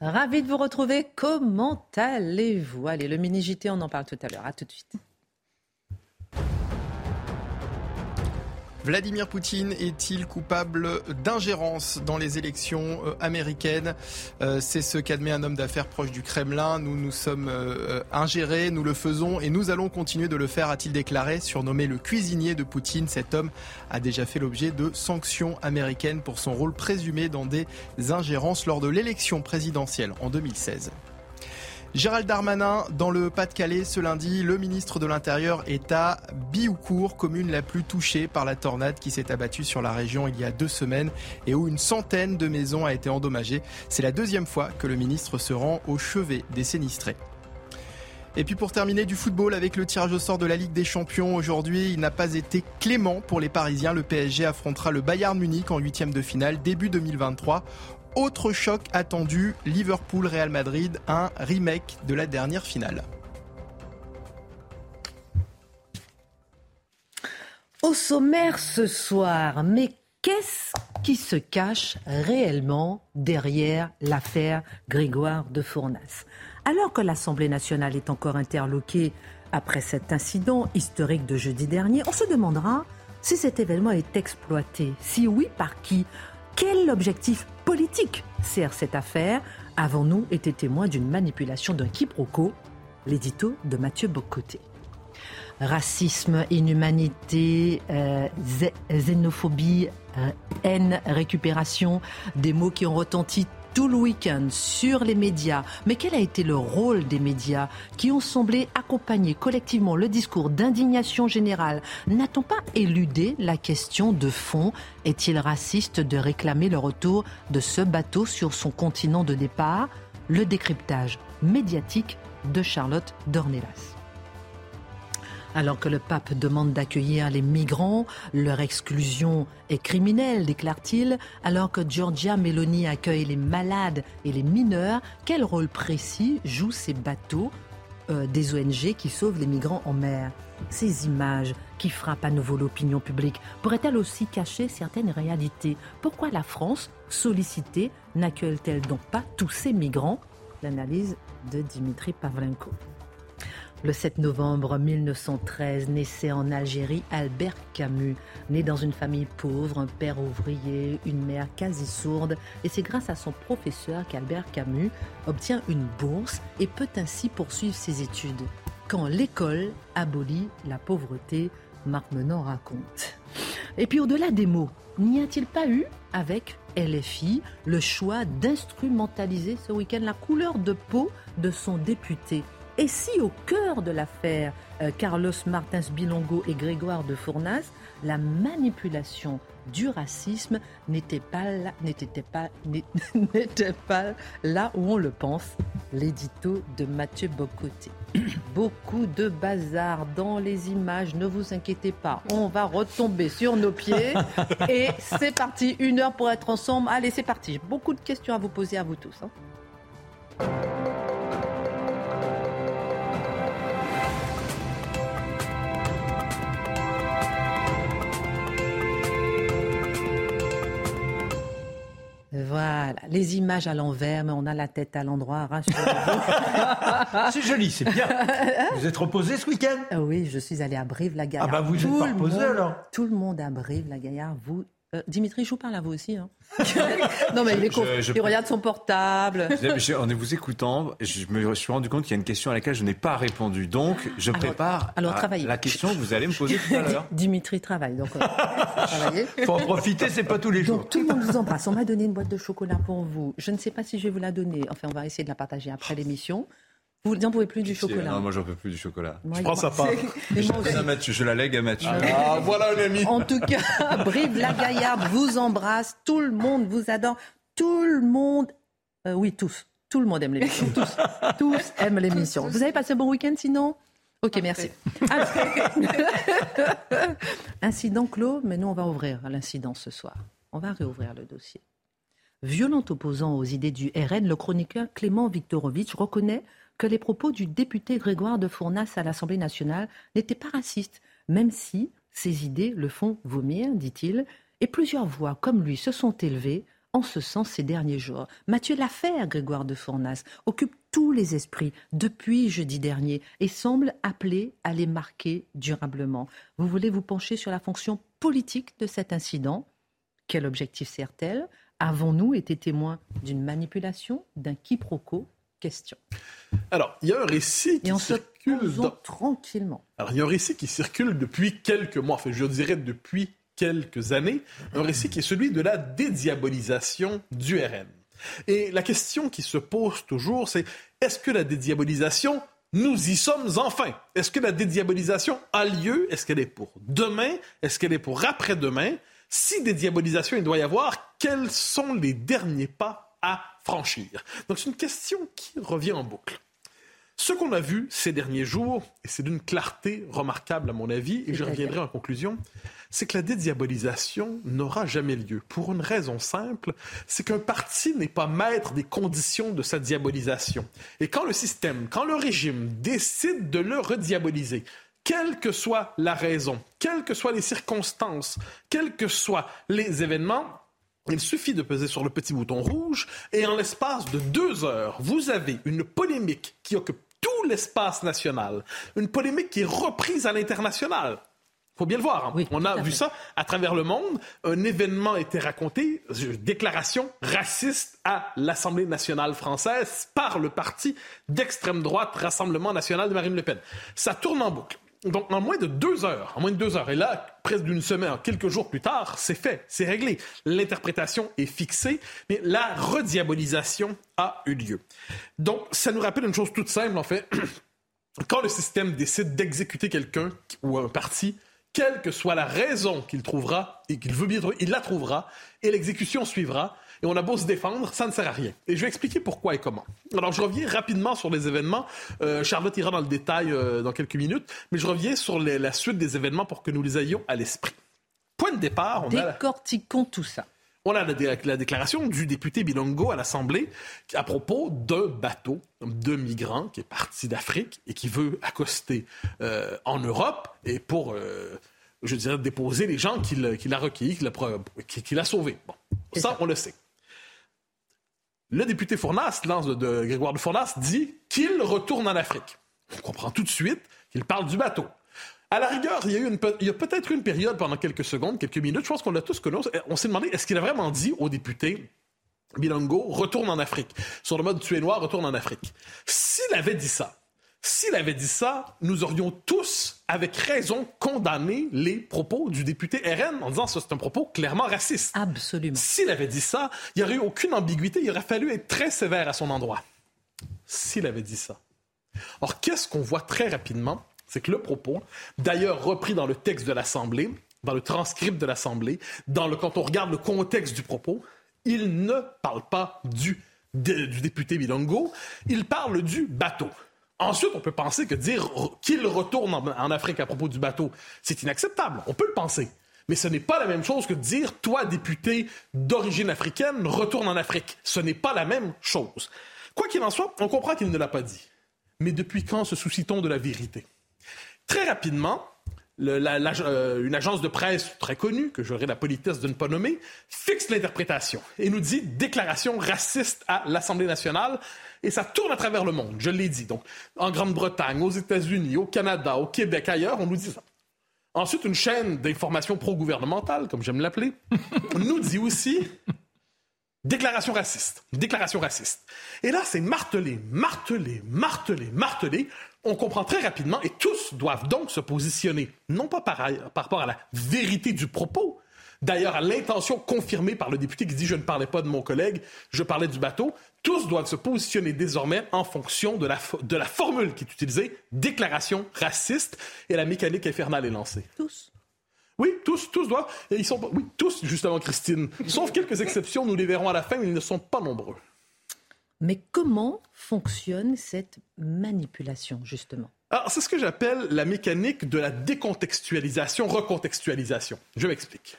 Ravi de vous retrouver. Comment allez-vous? Allez, le mini-JT, on en parle tout à l'heure. À tout de suite. Vladimir Poutine est-il coupable d'ingérence dans les élections euh, américaines? Euh, C'est ce qu'admet un homme d'affaires proche du Kremlin. Nous nous sommes euh, ingérés, nous le faisons et nous allons continuer de le faire, a-t-il déclaré. Surnommé le cuisinier de Poutine, cet homme a déjà fait l'objet de sanctions américaines pour son rôle présumé dans des ingérences lors de l'élection présidentielle en 2016. Gérald Darmanin, dans le Pas-de-Calais ce lundi, le ministre de l'Intérieur est à Bioucourt, commune la plus touchée par la tornade qui s'est abattue sur la région il y a deux semaines et où une centaine de maisons a été endommagée. C'est la deuxième fois que le ministre se rend au chevet des sinistrés. Et puis pour terminer du football avec le tirage au sort de la Ligue des Champions aujourd'hui, il n'a pas été clément pour les Parisiens. Le PSG affrontera le Bayern Munich en huitième de finale début 2023. Autre choc attendu, Liverpool-Real Madrid, un remake de la dernière finale. Au sommaire ce soir, mais qu'est-ce qui se cache réellement derrière l'affaire Grégoire de Fournas? Alors que l'Assemblée nationale est encore interloquée après cet incident historique de jeudi dernier, on se demandera si cet événement est exploité. Si oui, par qui? Quel objectif politique sert cette affaire Avons-nous été témoins d'une manipulation d'un quiproquo L'édito de Mathieu Bocoté. Racisme, inhumanité, euh, xénophobie, euh, haine, récupération, des mots qui ont retenti tout le week-end sur les médias. Mais quel a été le rôle des médias qui ont semblé accompagner collectivement le discours d'indignation générale? N'a-t-on pas éludé la question de fond? Est-il raciste de réclamer le retour de ce bateau sur son continent de départ? Le décryptage médiatique de Charlotte Dornelas. Alors que le pape demande d'accueillir les migrants, leur exclusion est criminelle, déclare-t-il. Alors que Giorgia Meloni accueille les malades et les mineurs, quel rôle précis jouent ces bateaux euh, des ONG qui sauvent les migrants en mer? Ces images qui frappent à nouveau l'opinion publique pourraient-elles aussi cacher certaines réalités? Pourquoi la France, sollicitée, n'accueille-t-elle donc pas tous ces migrants? L'analyse de Dimitri Pavlenko. Le 7 novembre 1913, naissait en Algérie Albert Camus. Né dans une famille pauvre, un père ouvrier, une mère quasi sourde. Et c'est grâce à son professeur qu'Albert Camus obtient une bourse et peut ainsi poursuivre ses études. Quand l'école abolit la pauvreté, Marc Menant raconte. Et puis au-delà des mots, n'y a-t-il pas eu avec LFI le choix d'instrumentaliser ce week-end la couleur de peau de son député? Et si au cœur de l'affaire euh, Carlos Martins Bilongo et Grégoire de Fournas, la manipulation du racisme n'était pas là, n'était pas, n'était pas là où on le pense. L'édito de Mathieu Bocoté. Beaucoup de bazar dans les images, ne vous inquiétez pas, on va retomber sur nos pieds. Et c'est parti, une heure pour être ensemble. Allez, c'est parti. Beaucoup de questions à vous poser à vous tous. Hein. Voilà, les images à l'envers, mais on a la tête à l'endroit. c'est joli, c'est bien. Vous êtes reposé ce week-end? Oui, je suis allé à Brive-la-Gaillarde. Ah bah vous êtes pas reposé alors Tout le monde à Brive-la-Gaillarde, vous euh, Dimitri, je vous parle à vous aussi. Hein. non, mais il, est il regarde son portable. en vous écoutant, je me suis rendu compte qu'il y a une question à laquelle je n'ai pas répondu. Donc, je prépare alors, la question que vous allez me poser tout à l'heure. Dimitri travaille, donc Il faut en profiter, c'est pas tous les jours. Donc, tout le monde vous embrasse. On m'a donné une boîte de chocolat pour vous. Je ne sais pas si je vais vous la donner. Enfin, on va essayer de la partager après l'émission. Vous n'en pouvez plus du chocolat Non, moi j'en peux plus du chocolat. Je prends sa part. Je, Mathieu, je la lègue à Mathieu. Ah, voilà un ami. En tout cas, Brive la Gaillarde vous embrasse. Tout le monde vous adore. Tout le monde. Euh, oui, tous. Tout le monde aime l'émission. Tous. tous aiment l'émission. Vous avez passé un bon week-end sinon? Ok, merci. Incident clos, mais nous, on va ouvrir l'incident ce soir. On va réouvrir le dossier. Violent opposant aux idées du RN, le chroniqueur Clément Viktorovitch reconnaît que les propos du député Grégoire de Fournas à l'Assemblée nationale n'étaient pas racistes, même si ces idées le font vomir, dit-il, et plusieurs voix comme lui se sont élevées en ce sens ces derniers jours. Mathieu L'affaire Grégoire de Fournas occupe tous les esprits depuis jeudi dernier et semble appeler à les marquer durablement. Vous voulez vous pencher sur la fonction politique de cet incident? Quel objectif sert-elle? Avons-nous été témoins d'une manipulation, d'un quiproquo? Question. Alors, il y a un récit qui circule tranquillement. Alors, il y a un récit qui circule depuis quelques mois, enfin, je dirais depuis quelques années, un récit qui est celui de la dédiabolisation du RN. Et la question qui se pose toujours, c'est est-ce que la dédiabolisation, nous y sommes enfin? Est-ce que la dédiabolisation a lieu? Est-ce qu'elle est pour demain? Est-ce qu'elle est pour après-demain? Si dédiabolisation il doit y avoir, quels sont les derniers pas à franchir Donc c'est une question qui revient en boucle. Ce qu'on a vu ces derniers jours, et c'est d'une clarté remarquable à mon avis, et je reviendrai en conclusion, c'est que la dédiabolisation n'aura jamais lieu. Pour une raison simple, c'est qu'un parti n'est pas maître des conditions de sa diabolisation. Et quand le système, quand le régime décide de le rediaboliser, quelle que soit la raison, quelles que soient les circonstances, quels que soient les événements, il suffit de peser sur le petit bouton rouge et en l'espace de deux heures, vous avez une polémique qui occupe tout l'espace national, une polémique qui est reprise à l'international faut bien le voir. Hein. On a vu ça à travers le monde. Un événement a été raconté, déclaration raciste à l'Assemblée nationale française par le parti d'extrême droite Rassemblement national de Marine Le Pen. Ça tourne en boucle. Donc, en moins de deux heures, en moins de deux heures, et là, presque d'une semaine, quelques jours plus tard, c'est fait, c'est réglé. L'interprétation est fixée, mais la rediabolisation a eu lieu. Donc, ça nous rappelle une chose toute simple, en fait. Quand le système décide d'exécuter quelqu'un ou un parti, quelle que soit la raison qu'il trouvera et qu'il veut bien trouver, il la trouvera et l'exécution suivra. Et on a beau se défendre, ça ne sert à rien. Et je vais expliquer pourquoi et comment. Alors, je reviens rapidement sur les événements. Euh, Charlotte ira dans le détail euh, dans quelques minutes, mais je reviens sur la suite des événements pour que nous les ayons à l'esprit. Point de départ, on Décortiquons tout ça. On a la, déclaration du député Bilongo à l'Assemblée à propos d'un bateau de migrants qui est parti d'Afrique et qui veut accoster euh, en Europe et pour, euh, je dirais, déposer les gens qu'il a recueillis, qu'il a, sauvés. Bon, ça, on le sait. Le député Fournas, de Grégoire de Fournas, dit qu'il retourne en Afrique. On comprend tout de suite qu'il parle du bateau. À la rigueur, il y a, peut-être une période pendant quelques secondes, quelques minutes, je pense qu'on l'a tous connu. On s'est demandé, est-ce qu'il a vraiment dit aux députés Bilongo, retourne en Afrique? Sur le mode tuer noir, retourne en Afrique. S'il avait dit ça, s'il avait dit ça, nous aurions tous, avec raison, condamné les propos du député RN en disant que c'est un propos clairement raciste. Absolument. S'il avait dit ça, il n'y aurait eu aucune ambiguïté, il aurait fallu être très sévère à son endroit. S'il avait dit ça. Or, qu'est-ce qu'on voit très rapidement? C'est que le propos, d'ailleurs repris dans le texte de l'Assemblée, dans le transcript de l'Assemblée, dans le, quand on regarde le contexte du propos, il ne parle pas du, du député Bilongo, il parle du bateau. Ensuite, on peut penser que dire qu'il retourne en, Afrique à propos du bateau, c'est inacceptable. On peut le penser. Mais ce n'est pas la même chose que dire, toi, député d'origine africaine, retourne en Afrique. Ce n'est pas la même chose. Quoi qu'il en soit, on comprend qu'il ne l'a pas dit. Mais depuis quand se soucie-t-on de la vérité? Très rapidement, euh, une agence de presse très connue, que j'aurais la politesse de ne pas nommer, fixe l'interprétation et nous dit déclaration raciste à l'Assemblée nationale. Et ça tourne à travers le monde, je l'ai dit. Donc, en Grande-Bretagne, aux États-Unis, au Canada, au Québec, ailleurs, on nous dit ça. Ensuite, une chaîne d'information pro-gouvernementale, comme j'aime l'appeler, nous dit aussi déclaration raciste. Déclaration raciste. Et là, c'est martelé, martelé, martelé, martelé on comprend très rapidement, et tous doivent donc se positionner, non pas par, rapport à la vérité du propos, d'ailleurs à l'intention confirmée par le député qui dit je ne parlais pas de mon collègue, je parlais du bateau, tous doivent se positionner désormais en fonction de la, de la formule qui est utilisée, déclaration raciste, et la mécanique infernale est lancée. Tous. Oui, tous, tous doivent. Et ils sont, oui, tous, justement, Christine. Sauf quelques exceptions, nous les verrons à la fin, mais ils ne sont pas nombreux. Mais comment fonctionne cette manipulation, justement? Alors, c'est ce que j'appelle la mécanique de la décontextualisation, recontextualisation. Je m'explique.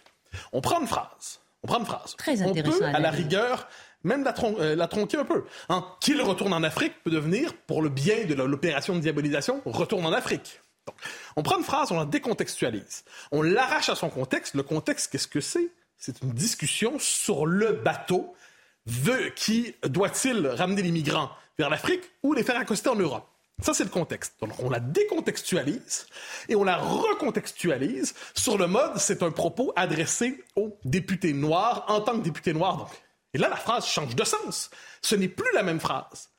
On prend une phrase. On prend une phrase. Très on intéressant peut, à à la rigueur, même la, tron- euh, la tronquer un peu. Hein. Qu'il retourne en Afrique peut devenir, pour le bien de l'opération de diabolisation, retourne en Afrique. Donc, on prend une phrase, on la décontextualise. On l'arrache à son contexte. Le contexte, qu'est-ce que c'est? C'est une discussion sur le bateau veut, qui doit-il ramener les migrants vers l'Afrique ou les faire accoster en Europe. Ça, c'est le contexte. Donc, on la décontextualise et on la recontextualise sur le mode, c'est un propos adressé aux députés noirs en tant que députés noirs. Donc. Et là, la phrase change de sens. Ce n'est plus la même phrase.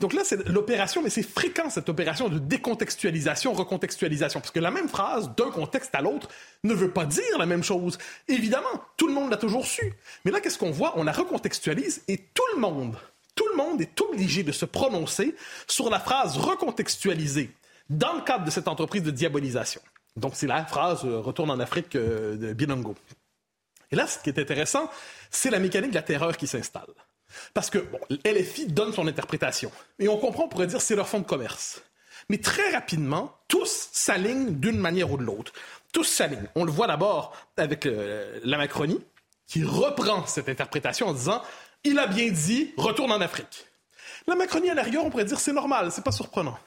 Donc là, c'est l'opération, mais c'est fréquent cette opération de décontextualisation, recontextualisation, parce que la même phrase, d'un contexte à l'autre, ne veut pas dire la même chose. Évidemment, tout le monde l'a toujours su. Mais là, qu'est-ce qu'on voit? On la recontextualise et tout le monde, tout le monde est obligé de se prononcer sur la phrase recontextualisée dans le cadre de cette entreprise de diabolisation. Donc, c'est la phrase euh, Retourne en Afrique euh, de Binango. Et là, ce qui est intéressant, c'est la mécanique de la terreur qui s'installe. Parce que bon, LFI donne son interprétation. Et on comprend, on pourrait dire, c'est leur fonds de commerce. Mais très rapidement, tous s'alignent d'une manière ou de l'autre. Tous s'alignent. On le voit d'abord avec euh, la Macronie, qui reprend cette interprétation en disant il a bien dit, retourne en Afrique. La Macronie, à la rigueur, on pourrait dire c'est normal, c'est pas surprenant.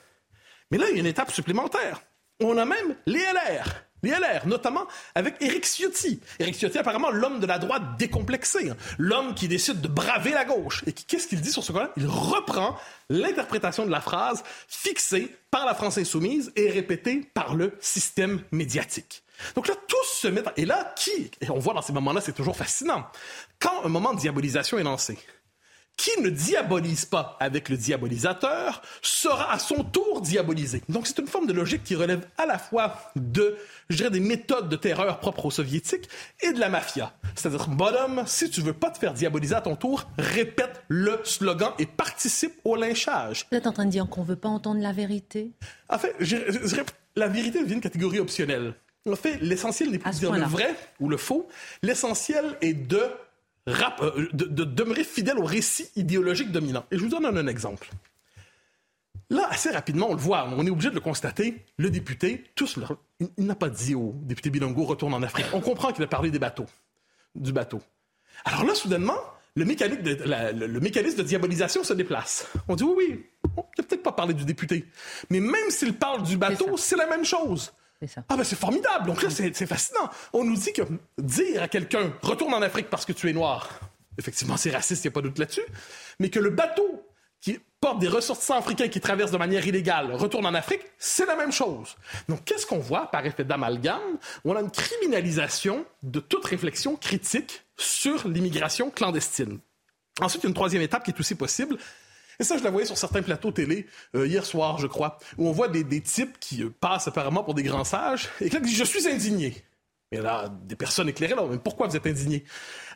Mais là, il y a une étape supplémentaire. On a même les LR. Les LR, notamment avec Éric Ciotti. Éric Ciotti, apparemment, l'homme de la droite décomplexé. hein. L'homme qui décide de braver la gauche. Et qu'est-ce qu'il dit sur ce cas-là? Il reprend l'interprétation de la phrase fixée par la France insoumise et répétée par le système médiatique. Donc là, tous se mettent... Et là, qui... Et on voit dans ces moments-là, c'est toujours fascinant. Quand un moment de diabolisation est lancé, qui ne diabolise pas avec le diabolisateur sera à son tour diabolisé. Donc c'est une forme de logique qui relève à la fois de, je dirais, des méthodes de terreur propres aux soviétiques et de la mafia. C'est-à-dire, bonhomme, si tu veux pas te faire diaboliser à ton tour, répète le slogan et participe au lynchage. Vous êtes en train de dire qu'on veut pas entendre la vérité? En fait, je, je la vérité devient une catégorie optionnelle. En fait, l'essentiel n'est plus de dire le vrai ou le faux. L'essentiel est de, rap- euh, de, de demeurer fidèle au récit idéologique dominant. Et je vous donne un, un exemple. Là, assez rapidement, on le voit, on est obligé de le constater. Le député, tous il, il n'a pas dit au député Bilongo retourne en Afrique. On comprend qu'il a parlé des bateaux, du bateau. Alors là, soudainement, le, mécanique de- la- le, le mécanisme de diabolisation se déplace. On dit oui, oui, on n'a peut-être pas parlé du député. Mais même s'il parle du bateau, c'est la même chose. Ça. Ah ben c'est formidable. Donc là, c'est c'est fascinant. On nous dit que dire à quelqu'un retourne en Afrique parce que tu es noir, effectivement, c'est raciste, il n'y a pas de doute là-dessus. Mais que le bateau qui porte des ressortissants africains qui traversent de manière illégale retourne en Afrique, c'est la même chose. Donc qu'est-ce qu'on voit par effet d'amalgame? On a une criminalisation de toute réflexion critique sur l'immigration clandestine. Ensuite, il y a une troisième étape qui est aussi possible. Et ça, je la voyais sur certains plateaux télé euh, hier soir, je crois, où on voit des, des types qui euh, passent apparemment pour des grands sages et qui disent Je suis indigné. Et là, des personnes éclairées, là, mais pourquoi vous êtes indigné?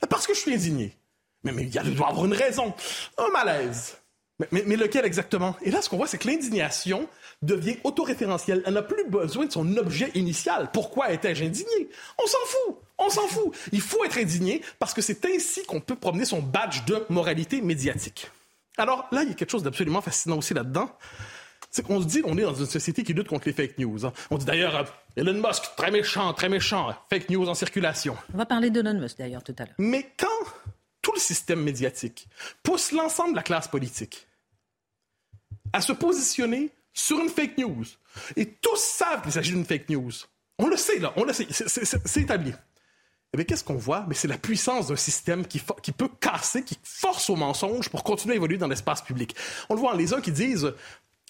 Parce que je suis indigné. Mais mais il doit y avoir une raison. Un malaise. Mais, mais- mais lequel exactement? Et là, ce qu'on voit, c'est que l'indignation devient autoréférentielle. Elle n'a plus besoin de son objet initial. Pourquoi étais-je indigné? On s'en fout. On s'en fout. Il faut être indigné parce que c'est ainsi qu'on peut promener son badge de moralité médiatique. Alors là, il y a quelque chose d'absolument fascinant aussi là-dedans. C'est qu'on se dit, on est dans une société qui lutte contre les fake news. hein. On dit d'ailleurs, euh, Elon Musk, très méchant, très méchant, fake news en circulation. On va parler d'Elon Musk d'ailleurs tout à l'heure. Mais quand tout le système médiatique pousse l'ensemble de la classe politique à se positionner sur une fake news, et tous savent qu'il s'agit d'une fake news, on le sait là, on le sait, c'est- établi. Eh bien, qu'est-ce qu'on voit? Mais c'est la puissance d'un système qui, qui peut casser, qui force au mensonge pour continuer à évoluer dans l'espace public. On le voit, les uns qui disent,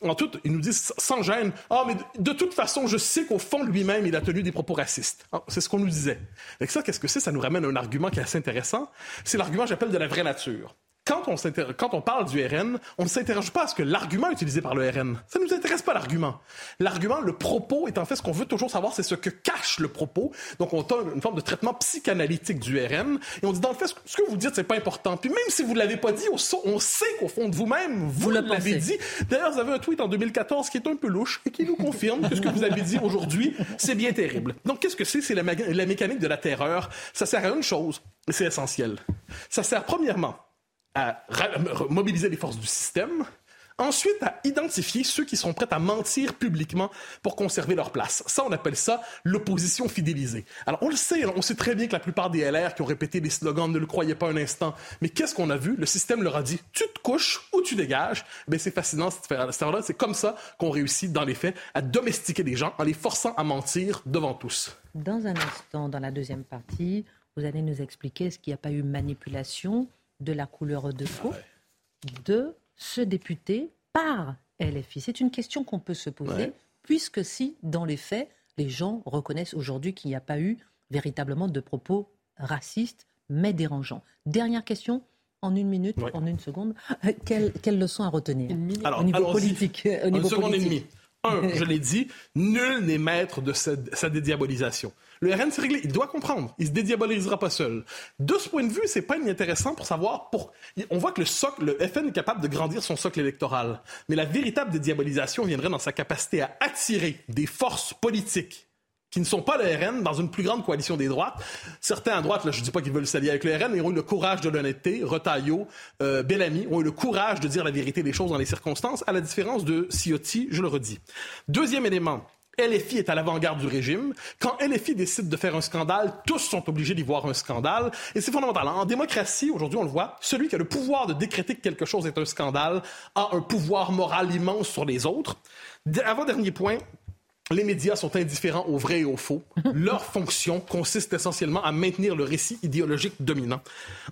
en tout, ils nous disent sans gêne, ah, mais de, toute façon, je sais qu'au fond lui-même, il a tenu des propos racistes. Ah, c'est ce qu'on nous disait. Avec ça, qu'est-ce que c'est? Ça nous ramène à un argument qui est assez intéressant. C'est l'argument, j'appelle, de la vraie nature. Quand on, quand on parle du RN, on ne s'interroge pas à ce que l'argument utilisé par le RN. Ça ne nous intéresse pas l'argument. L'argument, le propos est en fait ce qu'on veut toujours savoir, c'est ce que cache le propos. Donc on a une forme de traitement psychanalytique du RN et on dit dans le fait ce que vous dites c'est pas important. Puis même si vous l'avez pas dit, on sait qu'au fond de vous-même vous, l'avez dit. D'ailleurs, vous avez un tweet en 2014 qui est un peu louche et qui nous confirme que ce que vous avez dit aujourd'hui, c'est bien terrible. Donc qu'est-ce que c'est? C'est la, la mécanique de la terreur. Ça sert à une chose et c'est essentiel. Ça sert premièrement à mobiliser les forces du système, ensuite à identifier ceux qui sont prêts à mentir publiquement pour conserver leur place. Ça, on appelle ça l'opposition fidélisée. Alors, on le sait, on sait très bien que la plupart des LR qui ont répété les slogans ne le croyaient pas un instant. Mais qu'est-ce qu'on a vu? Le système leur a dit, tu te couches ou tu dégages. Ben, c'est fascinant, C'est comme ça qu'on réussit, dans les faits, à domestiquer les gens en les forçant à mentir devant tous. Dans un instant, dans la deuxième partie, vous allez nous expliquer ce qu'il n'y a pas eu manipulation de la couleur de peau de ce député par LFI C'est une question qu'on peut se poser, puisque si, dans les faits, les gens reconnaissent aujourd'hui qu'il n'y a pas eu véritablement de propos racistes, mais dérangeants. Dernière question, en une minute, en une seconde, quelle, leçon à retenir au niveau politique Au niveau politique. Un, je l'ai dit, nul n'est maître de sa dédiabolisation. Le RN, c'est réglé. Il doit comprendre. Il se dédiabolisera pas seul. De ce point de vue, c'est pas inintéressant pour savoir pour. On voit que le socle, le FN est capable de grandir son socle électoral. Mais la véritable dédiabolisation viendrait dans sa capacité à attirer des forces politiques qui ne sont pas le RN dans une plus grande coalition des droites. Certains à droite, là, je ne dis pas qu'ils veulent s'allier avec le RN, mais ils ont eu le courage de l'honnêteté. Retailleau, euh, Bellamy ont eu le courage de dire la vérité des choses dans les circonstances, à la différence de Ciotti, je le redis. Deuxième élément, LFI est à l'avant-garde du régime. Quand LFI décide de faire un scandale, tous sont obligés d'y voir un scandale. Et c'est fondamental. En démocratie, aujourd'hui, on le voit, celui qui a le pouvoir de décréter que quelque chose est un scandale a un pouvoir moral immense sur les autres. Avant-dernier point, les médias sont indifférents au vrai et au faux. Leur fonction consiste essentiellement à maintenir le récit idéologique dominant.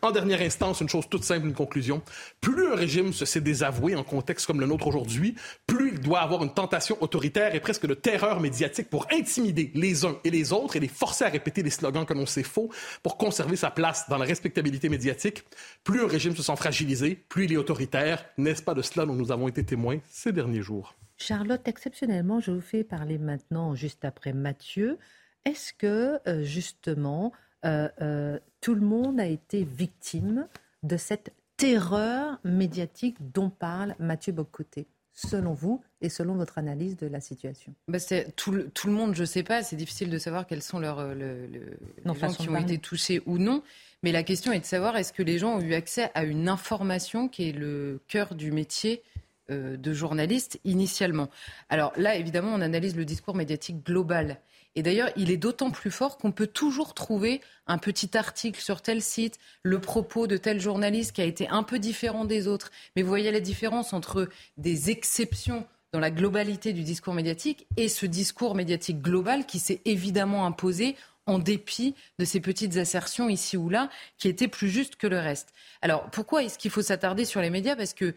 En dernière instance, une chose toute simple, une conclusion. Plus un régime se sait désavoué en contexte comme le nôtre aujourd'hui, plus il doit avoir une tentation autoritaire et presque de terreur médiatique pour intimider les uns et les autres et les forcer à répéter les slogans que l'on sait faux pour conserver sa place dans la respectabilité médiatique. Plus un régime se sent fragilisé, plus il est autoritaire. N'est-ce pas de cela dont nous avons été témoins ces derniers jours? Charlotte, exceptionnellement, je vous fais parler maintenant, juste après Mathieu. Est-ce que, euh, justement, euh, euh, tout le monde a été victime de cette terreur médiatique dont parle Mathieu Bocoté selon vous et selon votre analyse de la situation? Bah tout, le, tout, le, monde, je ne sais pas, c'est difficile de savoir quels sont leurs, les gens qui ont été touchés ou non. Mais la question est de savoir est-ce que les gens ont eu accès à une information qui est le cœur du métier de journalistes initialement. Alors là, évidemment, on analyse le discours médiatique global. Et d'ailleurs, il est d'autant plus fort qu'on peut toujours trouver un petit article sur tel site, le propos de tel journaliste qui a été un peu différent des autres. Mais vous voyez la différence entre des exceptions dans la globalité du discours médiatique et ce discours médiatique global qui s'est évidemment imposé en dépit de ces petites assertions ici ou là qui étaient plus justes que le reste. Alors pourquoi est-ce qu'il faut s'attarder sur les médias? Parce que,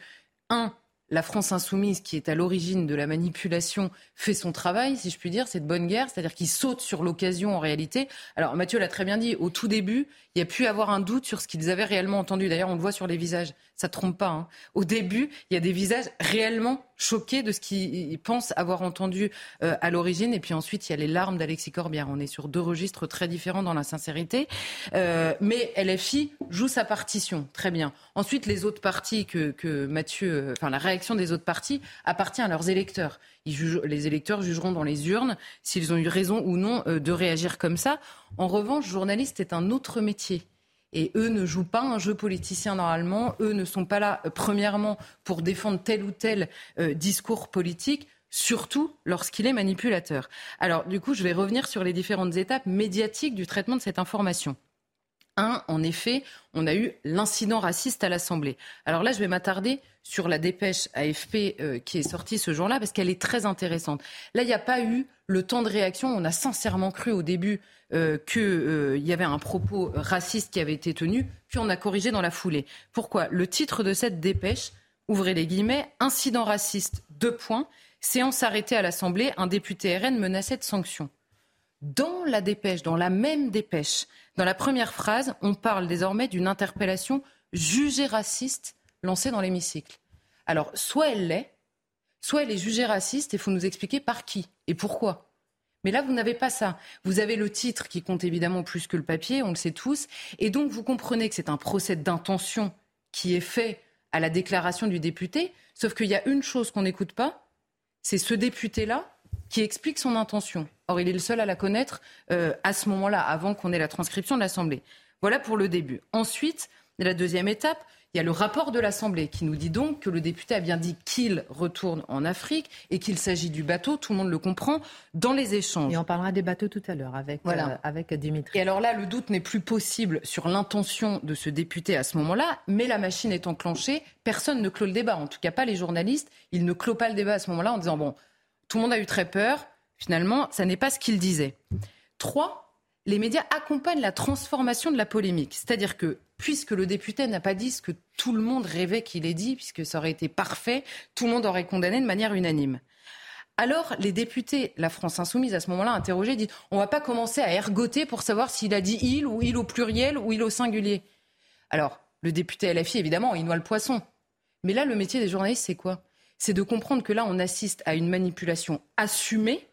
un, la France insoumise, qui est à l'origine de la manipulation, fait son travail, si je puis dire, cette bonne guerre, c'est-à-dire qu'il saute sur l'occasion en réalité. Alors Mathieu l'a très bien dit, au tout début, il y a pu avoir un doute sur ce qu'ils avaient réellement entendu. D'ailleurs, on le voit sur les visages, ça ne trompe pas. Hein. Au début, il y a des visages réellement choqués de ce qu'ils pensent avoir entendu euh, à l'origine. Et puis ensuite, il y a les larmes d'Alexis Corbière. On est sur deux registres très différents dans la sincérité. Euh, mais LFI joue sa partition, très bien. Ensuite, les autres parties que, que Mathieu, euh, enfin la réaction des autres parties appartient à leurs électeurs. Les électeurs jugeront dans les urnes s'ils ont eu raison ou non de réagir comme ça. En revanche, journaliste est un autre métier. Et eux ne jouent pas un jeu politicien normalement. Eux ne sont pas là, euh, premièrement, pour défendre tel ou tel euh, discours politique surtout lorsqu'il est manipulateur. Alors, du coup, je vais revenir sur les différentes étapes médiatiques du traitement de cette information. Un, en effet, on a eu l'incident raciste à l'Assemblée. Alors là, je vais m'attarder sur la dépêche AFP euh, qui est sortie ce jour-là parce qu'elle est très intéressante. Là, il n'y a pas eu le temps de réaction. On a sincèrement cru au début euh, qu'il euh, y avait un propos raciste qui avait été tenu, puis on a corrigé dans la foulée. Pourquoi? Le titre de cette dépêche, ouvrez les guillemets, incident raciste, deux points, séance arrêtée à l'Assemblée, un député RN menaçait de sanctions. Dans la dépêche, dans la même dépêche, dans la première phrase, on parle désormais d'une interpellation jugée raciste lancée dans l'hémicycle. Alors, soit elle l'est, soit elle est jugée raciste et il faut nous expliquer par qui et pourquoi. Mais là, vous n'avez pas ça. Vous avez le titre qui compte évidemment plus que le papier, on le sait tous. Et donc, vous comprenez que c'est un procès d'intention qui est fait à la déclaration du député. Sauf qu'il y a une chose qu'on n'écoute pas, c'est ce député-là qui explique son intention. Or, il est le seul à la connaître euh, à ce moment-là, avant qu'on ait la transcription de l'Assemblée. Voilà pour le début. Ensuite, la deuxième étape, il y a le rapport de l'Assemblée qui nous dit donc que le député a bien dit qu'il retourne en Afrique et qu'il s'agit du bateau, tout le monde le comprend, dans les échanges. Et on parlera des bateaux tout à l'heure avec, voilà. Euh, avec Dimitri. Et alors là, le doute n'est plus possible sur l'intention de ce député à ce moment-là, mais la machine est enclenchée, personne ne clôt le débat, en tout cas pas les journalistes, ils ne clôt pas le débat à ce moment-là en disant, bon, tout le monde a eu très peur, finalement, ça n'est pas ce qu'il disait. Trois, les médias accompagnent la transformation de la polémique. C'est-à-dire que, puisque le député n'a pas dit ce que tout le monde rêvait qu'il ait dit, puisque ça aurait été parfait, tout le monde aurait condamné de manière unanime. Alors, les députés, la France insoumise, à ce moment-là, interrogés, disent on ne va pas commencer à ergoter pour savoir s'il a dit il ou il au pluriel ou il au singulier. Alors, le député LFI, évidemment, il noie le poisson. Mais là, le métier des journalistes, c'est quoi? C'est de comprendre que là, on assiste à une manipulation assumée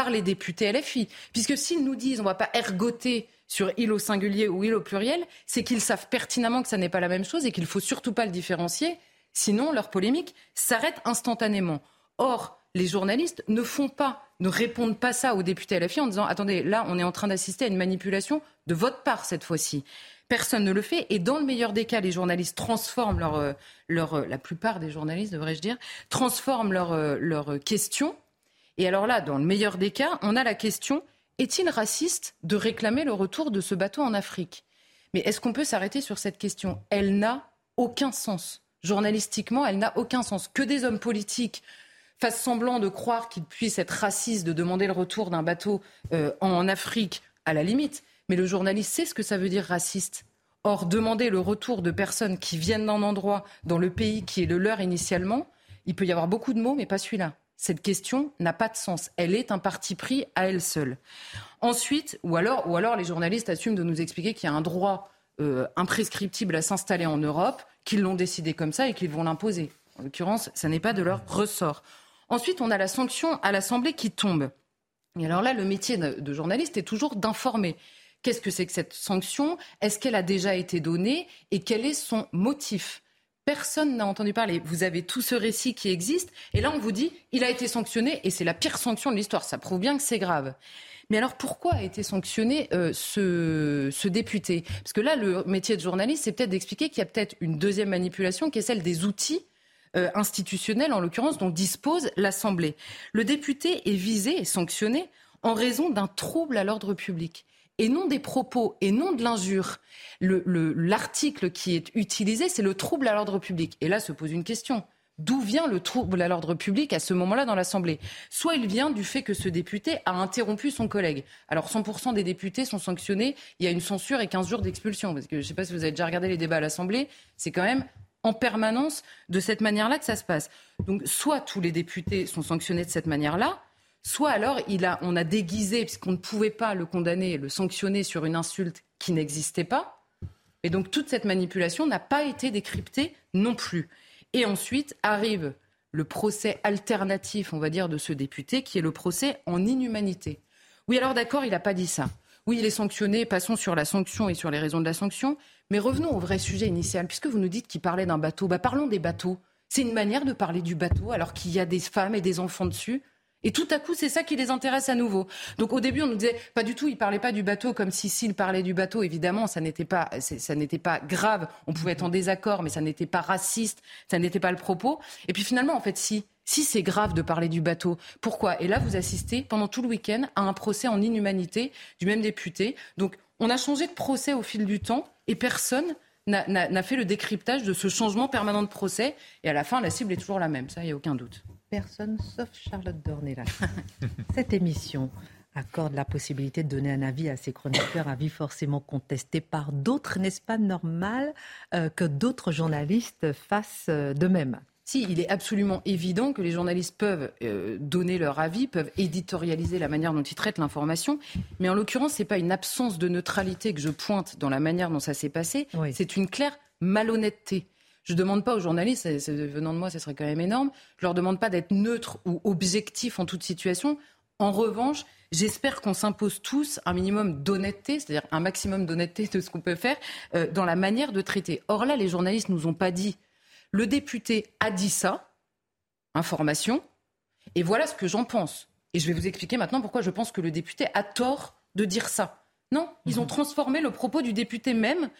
par les députés LFI. Puisque s'ils nous disent on ne va pas ergoter sur il au singulier ou il au pluriel, c'est qu'ils savent pertinemment que ça n'est pas la même chose et qu'il ne faut surtout pas le différencier. Sinon, leur polémique s'arrête instantanément. Or, les journalistes ne font pas, ne répondent pas ça aux députés LFI en disant attendez, là, on est en train d'assister à une manipulation de votre part cette fois-ci. Personne ne le fait. Et dans le meilleur des cas, les journalistes transforment leur, euh, leur euh, la plupart des journalistes, devrais-je dire, transforment leurs leur euh, questions et alors là, dans le meilleur des cas, on a la question est-il raciste de réclamer le retour de ce bateau en Afrique? Mais est-ce qu'on peut s'arrêter sur cette question? Elle n'a aucun sens. Journalistiquement, elle n'a aucun sens. Que des hommes politiques fassent semblant de croire qu'ils puissent être racistes, de demander le retour d'un bateau euh, en Afrique, à la limite. Mais le journaliste sait ce que ça veut dire raciste. Or, demander le retour de personnes qui viennent d'un endroit, dans le pays qui est le leur initialement, il peut y avoir beaucoup de mots, mais pas celui-là cette question n'a pas de sens. Elle est un parti pris à elle seule. Ensuite, ou alors, les journalistes assument de nous expliquer qu'il y a un droit euh, imprescriptible à s'installer en Europe, qu'ils l'ont décidé comme ça et qu'ils vont l'imposer. En l'occurrence, ça n'est pas de leur ressort. Ensuite, on a la sanction à l'Assemblée qui tombe. Et alors là, le métier de journaliste est toujours d'informer. Qu'est-ce que c'est que cette sanction? Est-ce qu'elle a déjà été donnée? Et quel est son motif? Personne n'a entendu parler. Vous avez tout ce récit qui existe, et là on vous dit, il a été sanctionné, et c'est la pire sanction de l'histoire. Ça prouve bien que c'est grave. Mais alors pourquoi a été sanctionné euh, ce, député? Parce que là, le métier de journaliste, c'est peut-être d'expliquer qu'il y a peut-être une deuxième manipulation qui est celle des outils euh, institutionnels, en l'occurrence, dont dispose l'Assemblée. Le député est visé et sanctionné en raison d'un trouble à l'ordre public et non des propos et non de l'injure. L'article le, qui est utilisé, c'est le trouble à l'ordre public. Et là se pose une question. D'où vient le trouble à l'ordre public à ce moment-là dans l'Assemblée? Soit il vient du fait que ce député a interrompu son collègue. Alors 100% des députés sont sanctionnés, il y a une censure et 15 jours d'expulsion. Parce que je ne sais pas si vous avez déjà regardé les débats à l'Assemblée, c'est quand même en permanence de cette manière-là que ça se passe. Donc soit tous les députés sont sanctionnés de cette manière-là, soit alors il a, on a déguisé, puisqu'on ne pouvait pas le condamner, le sanctionner sur une insulte qui n'existait pas. Et donc toute cette manipulation n'a pas été décryptée non plus. Et ensuite arrive le procès alternatif, on va dire, de ce député, qui est le procès en inhumanité. Oui, alors d'accord, il n'a pas dit ça. Oui, il est sanctionné, passons sur la sanction et sur les raisons de la sanction. Mais revenons au vrai sujet initial, puisque vous nous dites qu'il parlait d'un bateau. Bah, parlons des bateaux. C'est une manière de parler du bateau alors qu'il y a des femmes et des enfants dessus. Et tout à coup, c'est ça qui les intéresse à nouveau. Donc au début, on nous disait pas du tout, il parlait pas du bateau comme si s'il parlait du bateau, évidemment, ça n'était pas, ça n'était pas grave. On pouvait être en désaccord, mais ça n'était pas raciste, ça n'était pas le propos. Et puis finalement, en fait, si. Si c'est grave de parler du bateau, pourquoi? Et là, vous assistez pendant tout le week-end à un procès en inhumanité du même député. Donc, on a changé de procès au fil du temps et personne n'a fait le décryptage de ce changement permanent de procès. Et à la fin, la cible est toujours la même, ça, il n'y a aucun doute personne sauf Charlotte Dornelas. Cette émission accorde la possibilité de donner un avis à ces chroniqueurs, avis forcément contesté par d'autres. N'est-ce pas normal euh, que d'autres journalistes fassent euh, de même? Si, il est absolument évident que les journalistes peuvent euh, donner leur avis, peuvent éditorialiser la manière dont ils traitent l'information, mais en l'occurrence, ce n'est pas une absence de neutralité que je pointe dans la manière dont ça s'est passé, c'est une claire malhonnêteté. Je ne demande pas aux journalistes, venant de moi, ce serait quand même énorme, je ne leur demande pas d'être neutres ou objectifs en toute situation. En revanche, j'espère qu'on s'impose tous un minimum d'honnêteté, c'est-à-dire un maximum d'honnêteté de ce qu'on peut faire euh, dans la manière de traiter. Or là, les journalistes nous ont pas dit le député a dit ça, information, et voilà ce que j'en pense. Et je vais vous expliquer maintenant pourquoi je pense que le député a tort de dire ça. Non, ils ont mhm. transformé le propos du député même,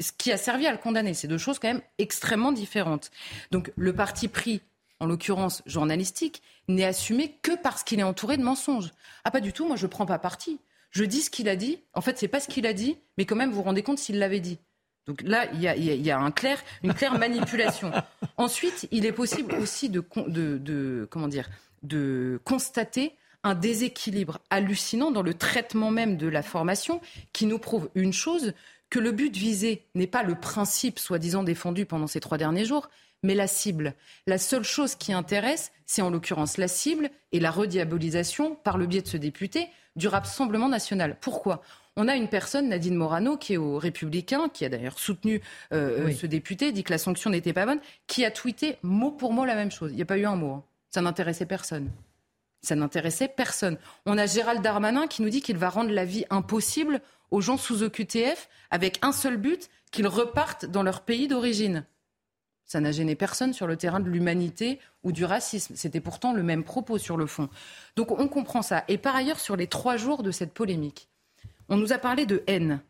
ce qui a servi à le condamner. C'est deux choses quand même extrêmement différentes. Donc le parti pris, en l'occurrence journalistique, n'est assumé que parce qu'il est entouré de mensonges. Ah pas du tout, moi je ne prends pas parti. Je dis ce qu'il a dit. En fait, c'est pas ce qu'il a dit, mais quand même, vous vous rendez compte s'il l'avait dit. Donc là, il y a, un clair, une claire manipulation. Ensuite, il est possible aussi de, de, comment dire, de constater un déséquilibre hallucinant dans le traitement même de la formation qui nous prouve une chose, que le but visé n'est pas le principe soi-disant défendu pendant ces trois derniers jours, mais la cible. La seule chose qui intéresse, c'est en l'occurrence la cible et la rediabolisation, par le biais de ce député, du Rassemblement national. Pourquoi? On a une personne, Nadine Morano, qui est au Républicain, qui a d'ailleurs soutenu euh, ce député, dit que la sanction n'était pas bonne, qui a tweeté mot pour mot la même chose. Il n'y a pas eu un mot. Hein. Ça n'intéressait personne. Ça n'intéressait personne. On a Gérald Darmanin qui nous dit qu'il va rendre la vie impossible aux gens sous OQTF avec un seul but, qu'ils repartent dans leur pays d'origine. Ça n'a gêné personne sur le terrain de l'humanité ou du racisme. C'était pourtant le même propos sur le fond. Donc on comprend ça. Et par ailleurs, sur les trois jours de cette polémique, on nous a parlé de haine.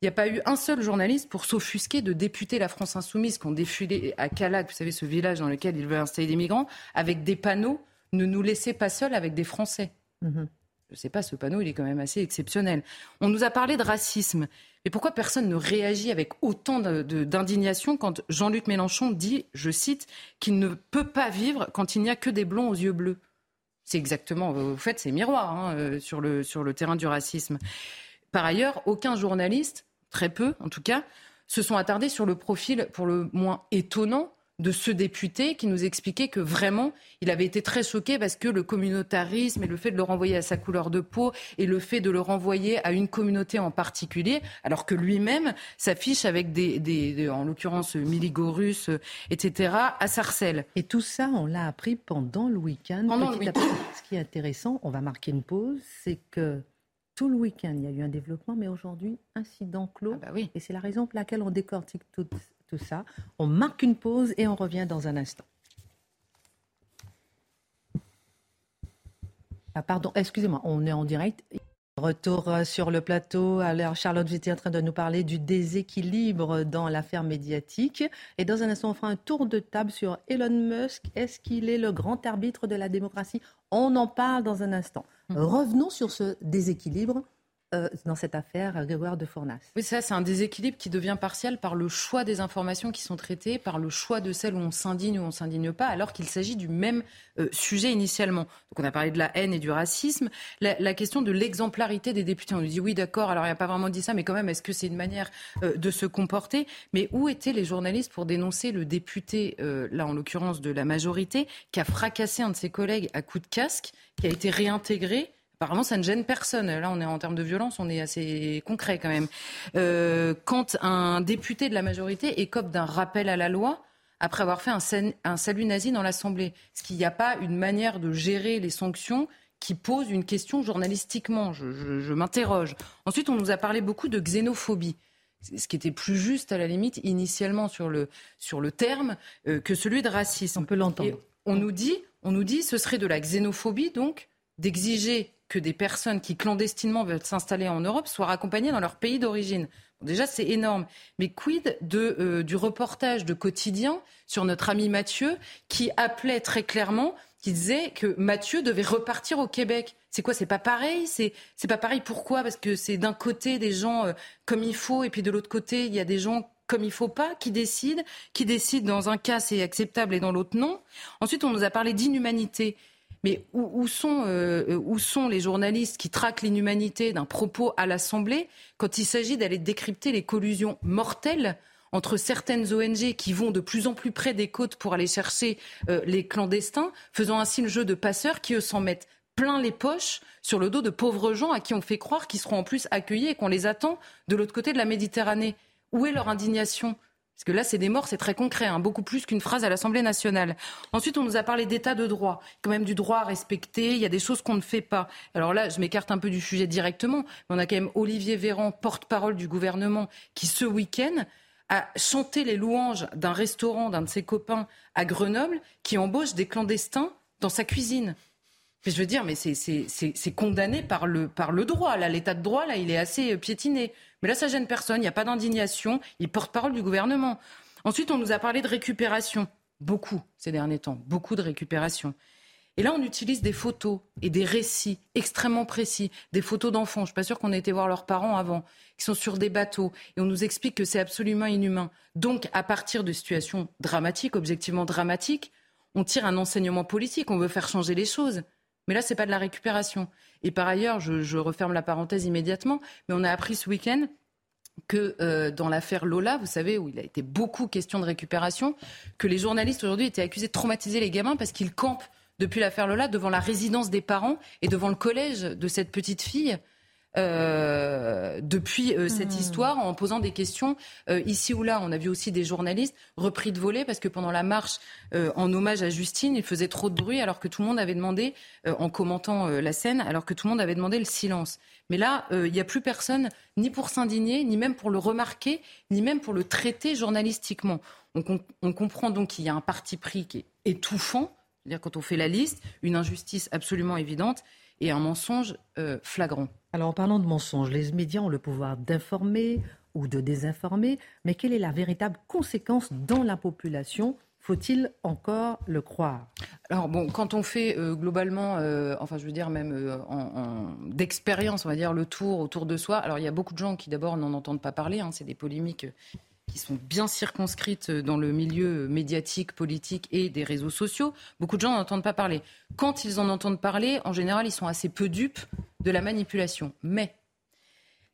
Il n'y a pas eu un seul journaliste pour s'offusquer de députer la France insoumise qui ont défilé à Calac, vous savez, ce village dans lequel ils veulent installer des migrants, avec des panneaux Ne nous laissez pas seuls avec des Français. Mhm. Je ne sais pas, ce panneau, il est quand même assez exceptionnel. On nous a parlé de racisme. Mais pourquoi personne ne réagit avec autant d'indignation quand Jean-Luc Mélenchon dit, je cite, qu'il ne peut pas vivre quand il n'y a que des blonds aux yeux bleus? C'est exactement, vous faites ces miroirs hein, euh, sur le terrain du racisme. Par ailleurs, aucun journaliste, très peu en tout cas, se sont attardés sur le profil pour le moins étonnant de ce député qui nous expliquait que vraiment, il avait été très choqué parce que le communautarisme et le fait de le renvoyer à sa couleur de peau et le fait de le renvoyer à une communauté en particulier, alors que lui-même s'affiche avec des, en l'occurrence, Miligorus, etc., à Sarcelles. Et tout ça, on l'a appris pendant le week-end. Pendant le week-end. Ce qui est intéressant, on va marquer une pause, c'est que tout le week-end, il y a eu un développement, mais aujourd'hui, incident clos. Ah bah oui. Et c'est la raison pour laquelle on décortique tout, tout ça. On marque une pause et on revient dans un instant. Ah, pardon, excusez-moi, on est en direct. Retour euh, sur le plateau. Alors, Charlotte, j'étais en train de nous parler du déséquilibre dans l'affaire médiatique. Et dans un instant, on fera un tour de table sur Elon Musk. Est-ce qu'il est le grand arbitre de la démocratie? On en parle dans un instant. Mhm. Revenons sur ce déséquilibre euh, dans cette affaire Grégoire de Fournas. Oui, ça, c'est un déséquilibre qui devient partiel par le choix des informations qui sont traitées, par le choix de celles où on s'indigne ou on s'indigne pas, alors qu'il s'agit du même euh, sujet initialement. Donc, on a parlé de la haine et du racisme. La, question de l'exemplarité des députés, on nous dit oui, d'accord, alors il n'y a pas vraiment dit ça, mais quand même, est-ce que c'est une manière euh, de se comporter? Mais où étaient les journalistes pour dénoncer le député, là en l'occurrence de la majorité, qui a fracassé un de ses collègues à coups de casque, qui a été réintégré Apparemment, ça ne gêne personne. Là, on est en termes de violence, on est assez concret quand même. Euh, quand un député de la majorité écope d'un rappel à la loi, après avoir fait un, salut nazi dans l'Assemblée, est-ce qu'il n'y a pas une manière de gérer les sanctions qui pose une question journalistiquement Je, m'interroge. Ensuite, on nous a parlé beaucoup de xénophobie ce qui était plus juste à la limite initialement sur le, sur le terme euh, que celui de racisme. On peut l'entendre. On nous dit, on nous dit, ce serait de la xénophobie donc d'exiger que des personnes qui clandestinement veulent s'installer en Europe soient raccompagnées dans leur pays d'origine. déjà, c'est énorme. Mais quid de, euh, du reportage de quotidien sur notre ami Mathieu qui appelait très clairement, qui disait que Mathieu devait repartir au Québec? C'est quoi C'est pas pareil? C'est pas pareil. Pourquoi? Parce que c'est d'un côté des gens euh, comme il faut et puis de l'autre côté il y a des gens comme il faut pas, qui décident, qui décident dans un cas c'est acceptable et dans l'autre non. Ensuite, on nous a parlé d'inhumanité. Mais où, sont, euh, où sont les journalistes qui traquent l'inhumanité d'un propos à l'Assemblée quand il s'agit d'aller décrypter les collusions mortelles entre certaines ONG qui vont de plus en plus près des côtes pour aller chercher euh, les clandestins, faisant ainsi le jeu de passeurs qui, eux, s'en mettent plein les poches sur le dos de pauvres gens à qui on fait croire qu'ils seront en plus accueillis et qu'on les attend de l'autre côté de la Méditerranée. Où est leur indignation? Parce que là, c'est des morts, c'est très concret, hein, beaucoup plus qu'une phrase à l'Assemblée nationale. Ensuite, on nous a parlé d'état de droit, quand même du droit à respecter, il y a des choses qu'on ne fait pas. Alors là, je m'écarte un peu du sujet directement, mais on a quand même Olivier Véran, porte-parole du gouvernement, qui ce week-end a chanté les louanges d'un restaurant d'un de ses copains à Grenoble qui embauche des clandestins dans sa cuisine. je veux dire, mais c'est condamné par le, par le droit. Là, l'état de droit, là, il est assez euh, piétiné. Mais là, ça gêne personne, il n'y a pas d'indignation, il porte-parole du gouvernement. Ensuite, on nous a parlé de récupération. Beaucoup ces derniers temps, beaucoup de récupération. Et là, on utilise des photos et des récits extrêmement précis, des photos d'enfants. Je ne suis pas sûre qu'on ait été voir leurs parents avant, qui sont sur des bateaux. Et on nous explique que c'est absolument inhumain. Donc, à partir de situations dramatiques, objectivement dramatiques, on tire un enseignement politique, on veut faire changer les choses. Mais là, ce n'est pas de la récupération. Et par ailleurs, je, referme la parenthèse immédiatement, mais on a appris ce week-end que euh, dans l'affaire Lola, vous savez, où il a été beaucoup question de récupération, que les journalistes aujourd'hui étaient accusés de traumatiser les gamins parce qu'ils campent depuis l'affaire Lola devant la résidence des parents et devant le collège de cette petite fille. Euh, depuis euh, cette hmm. histoire en posant des questions euh, ici ou là. On a vu aussi des journalistes repris de voler parce que pendant la marche en hommage à Justine, il faisait trop de bruit alors que tout le monde avait demandé, en commentant la scène, alors que tout le monde avait demandé le silence. Mais là, il n'y a plus personne ni pour s'indigner, ni même pour le remarquer, ni même pour le traiter journalistiquement. On, on comprend donc qu'il y a un parti pris qui est étouffant, c'est-à-dire quand on fait la liste, une injustice absolument évidente et un mensonge flagrant. Alors en parlant de mensonges, les médias ont le pouvoir d'informer ou de désinformer, mais quelle est la véritable conséquence dans la population? Faut-il encore le croire? Alors bon, quand on fait euh, globalement, euh, enfin je veux dire même euh, d'expérience, on va dire le tour autour de soi. Alors il y a beaucoup de gens qui d'abord n'en entendent pas parler. Hein, c'est des polémiques qui sont bien circonscrites dans le milieu médiatique, politique et des réseaux sociaux. Beaucoup de gens n'en entendent pas parler. Quand ils en entendent parler, en général, ils sont assez peu dupes de la manipulation. Mais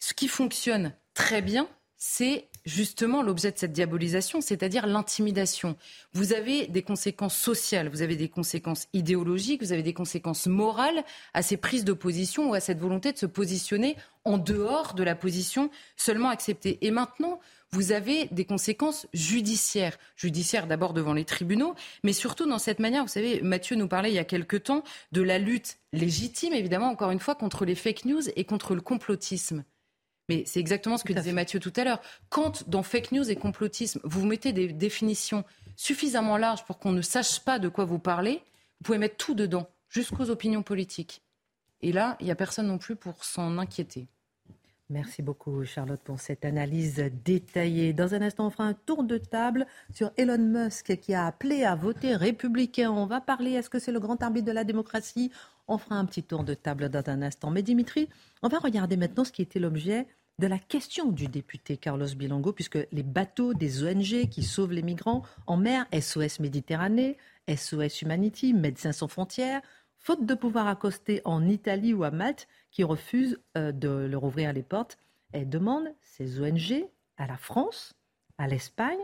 ce qui fonctionne très bien, c'est justement l'objet de cette diabolisation, c'est-à-dire l'intimidation. Vous avez des conséquences sociales, vous avez des conséquences idéologiques, vous avez des conséquences morales à ces prises de position ou à cette volonté de se positionner en dehors de la position seulement acceptée. Et maintenant, vous avez des conséquences judiciaires. Judiciaires d'abord devant les tribunaux, mais surtout dans cette manière, vous savez, Mathieu nous parlait il y a quelque temps de la lutte légitime, évidemment, encore une fois, contre les fake news et contre le complotisme. Mais c'est exactement ce que disait Mathieu tout à l'heure. Quand dans fake news et complotisme, vous mettez des définitions suffisamment larges pour qu'on ne sache pas de quoi vous parlez, vous pouvez mettre tout dedans, jusqu'aux opinions politiques. Et là, il n'y a personne non plus pour s'en inquiéter. Merci beaucoup, Charlotte, pour cette analyse détaillée. Dans un instant, on fera un tour de table sur Elon Musk qui a appelé à voter républicain. On va parler, est-ce que c'est le grand arbitre de la démocratie? On fera un petit tour de table dans un instant. Mais Dimitri, on va regarder maintenant ce qui était l'objet de la question du député Carlos Bilongo, puisque les bateaux des ONG qui sauvent les migrants en mer, SOS Méditerranée, SOS Humanity, Médecins sans frontières, faute de pouvoir accoster en Italie ou à Malte, qui refusent euh, de leur ouvrir les portes. Elles demandent, ces ONG, à la France, à l'Espagne,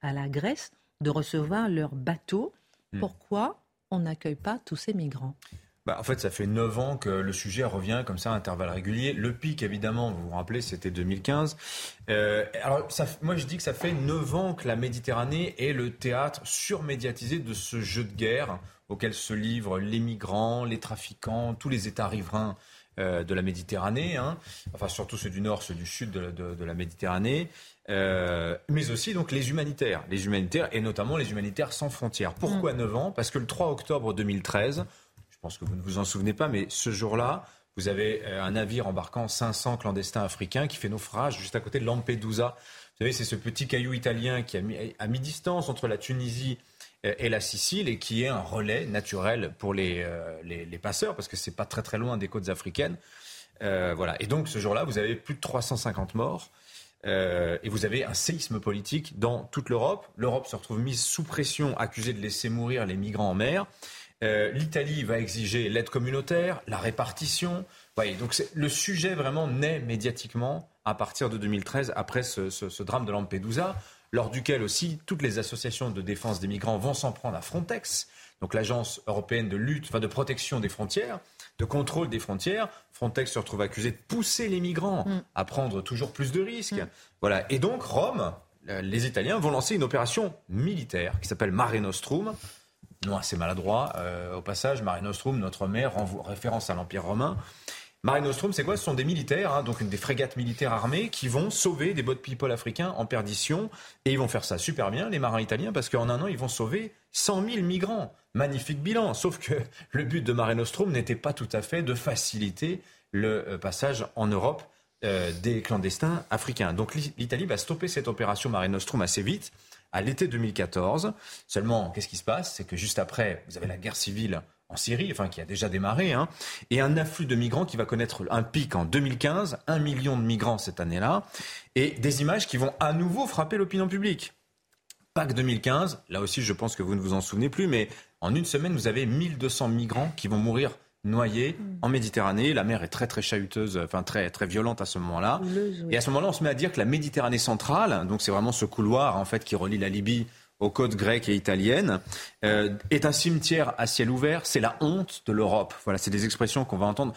à la Grèce, de recevoir leurs bateaux. Hmm. Pourquoi on n'accueille pas tous ces migrants? Bah, en fait, ça fait 9 ans que le sujet revient comme ça à intervalles réguliers. Le pic, évidemment, vous vous rappelez, c'était 2015. Euh, alors, ça, moi, je dis que ça fait 9 ans que la Méditerranée est le théâtre surmédiatisé de ce jeu de guerre auquel se livrent les migrants, les trafiquants, tous les États riverains euh, de la Méditerranée, hein. enfin surtout ceux du nord, ceux du sud de, la Méditerranée, euh, mais aussi donc les humanitaires, les humanitaires et notamment les humanitaires sans frontières. Pourquoi 9 mm. ans? Parce que le 3 octobre 2013, je pense que vous ne vous en souvenez pas, mais ce jour-là, vous avez euh, un navire embarquant 500 clandestins africains qui fait naufrage juste à côté de Lampedusa. Vous savez, c'est ce petit caillou italien qui est à mi-distance entre la Tunisie et la Sicile et qui est un relais naturel pour les, euh, les, passeurs parce que c'est pas très très loin des côtes africaines. Euh, voilà. Et donc ce jour-là, vous avez plus de 350 morts. Euh, et vous avez un séisme politique dans toute l'Europe. L'Europe se retrouve mise sous pression, accusée de laisser mourir les migrants en mer. L'Italie va exiger l'aide communautaire, la répartition. Voyez, donc le sujet vraiment naît médiatiquement à partir de 2013, après ce, ce drame de Lampedusa. lors duquel aussi toutes les associations de défense des migrants vont s'en prendre à Frontex, donc l'agence européenne de lutte, enfin de protection des frontières, de contrôle des frontières. Frontex se retrouve accusé de pousser les migrants mm. à prendre toujours plus de risques. Mm. Voilà. Et donc Rome, euh, les Italiens vont lancer une opération militaire qui s'appelle Mare Nostrum. Non, assez maladroit. Euh, au passage, Mare Nostrum, notre mère, en référence à l'Empire romain. Mare Nostrum, c'est quoi? Ce sont des militaires, hein, donc des frégates militaires armées qui vont sauver des boat people africains en perdition. Et ils vont faire ça super bien, les marins italiens, parce qu'en un an, ils vont sauver 100 000 migrants. Magnifique bilan. Sauf que le but de Mare Nostrum n'était pas tout à fait de faciliter le euh, passage en Europe euh, des clandestins africains. Donc l'Italie va stopper cette opération Mare Nostrum assez vite, à l'été 2014. Seulement, qu'est-ce qui se passe? C'est que juste après, vous avez la guerre civile en Syrie, enfin qui a déjà démarré, hein, et un afflux de migrants qui va connaître un pic en 2015, un million de migrants cette année-là, et des images qui vont à nouveau frapper l'opinion publique. Pâques 2015, là aussi je pense que vous ne vous en souvenez plus, mais en une semaine vous avez 1200 migrants qui vont mourir noyés en Méditerranée. La mer est très très chahuteuse, enfin très très violente à ce moment-là. Et à ce moment-là, on se met à dire que la Méditerranée centrale, donc c'est vraiment ce couloir en fait qui relie la Libye aux côtes grecques et italiennes, euh, est un cimetière à ciel ouvert. C'est la honte de l'Europe. Voilà, c'est des expressions qu'on va entendre.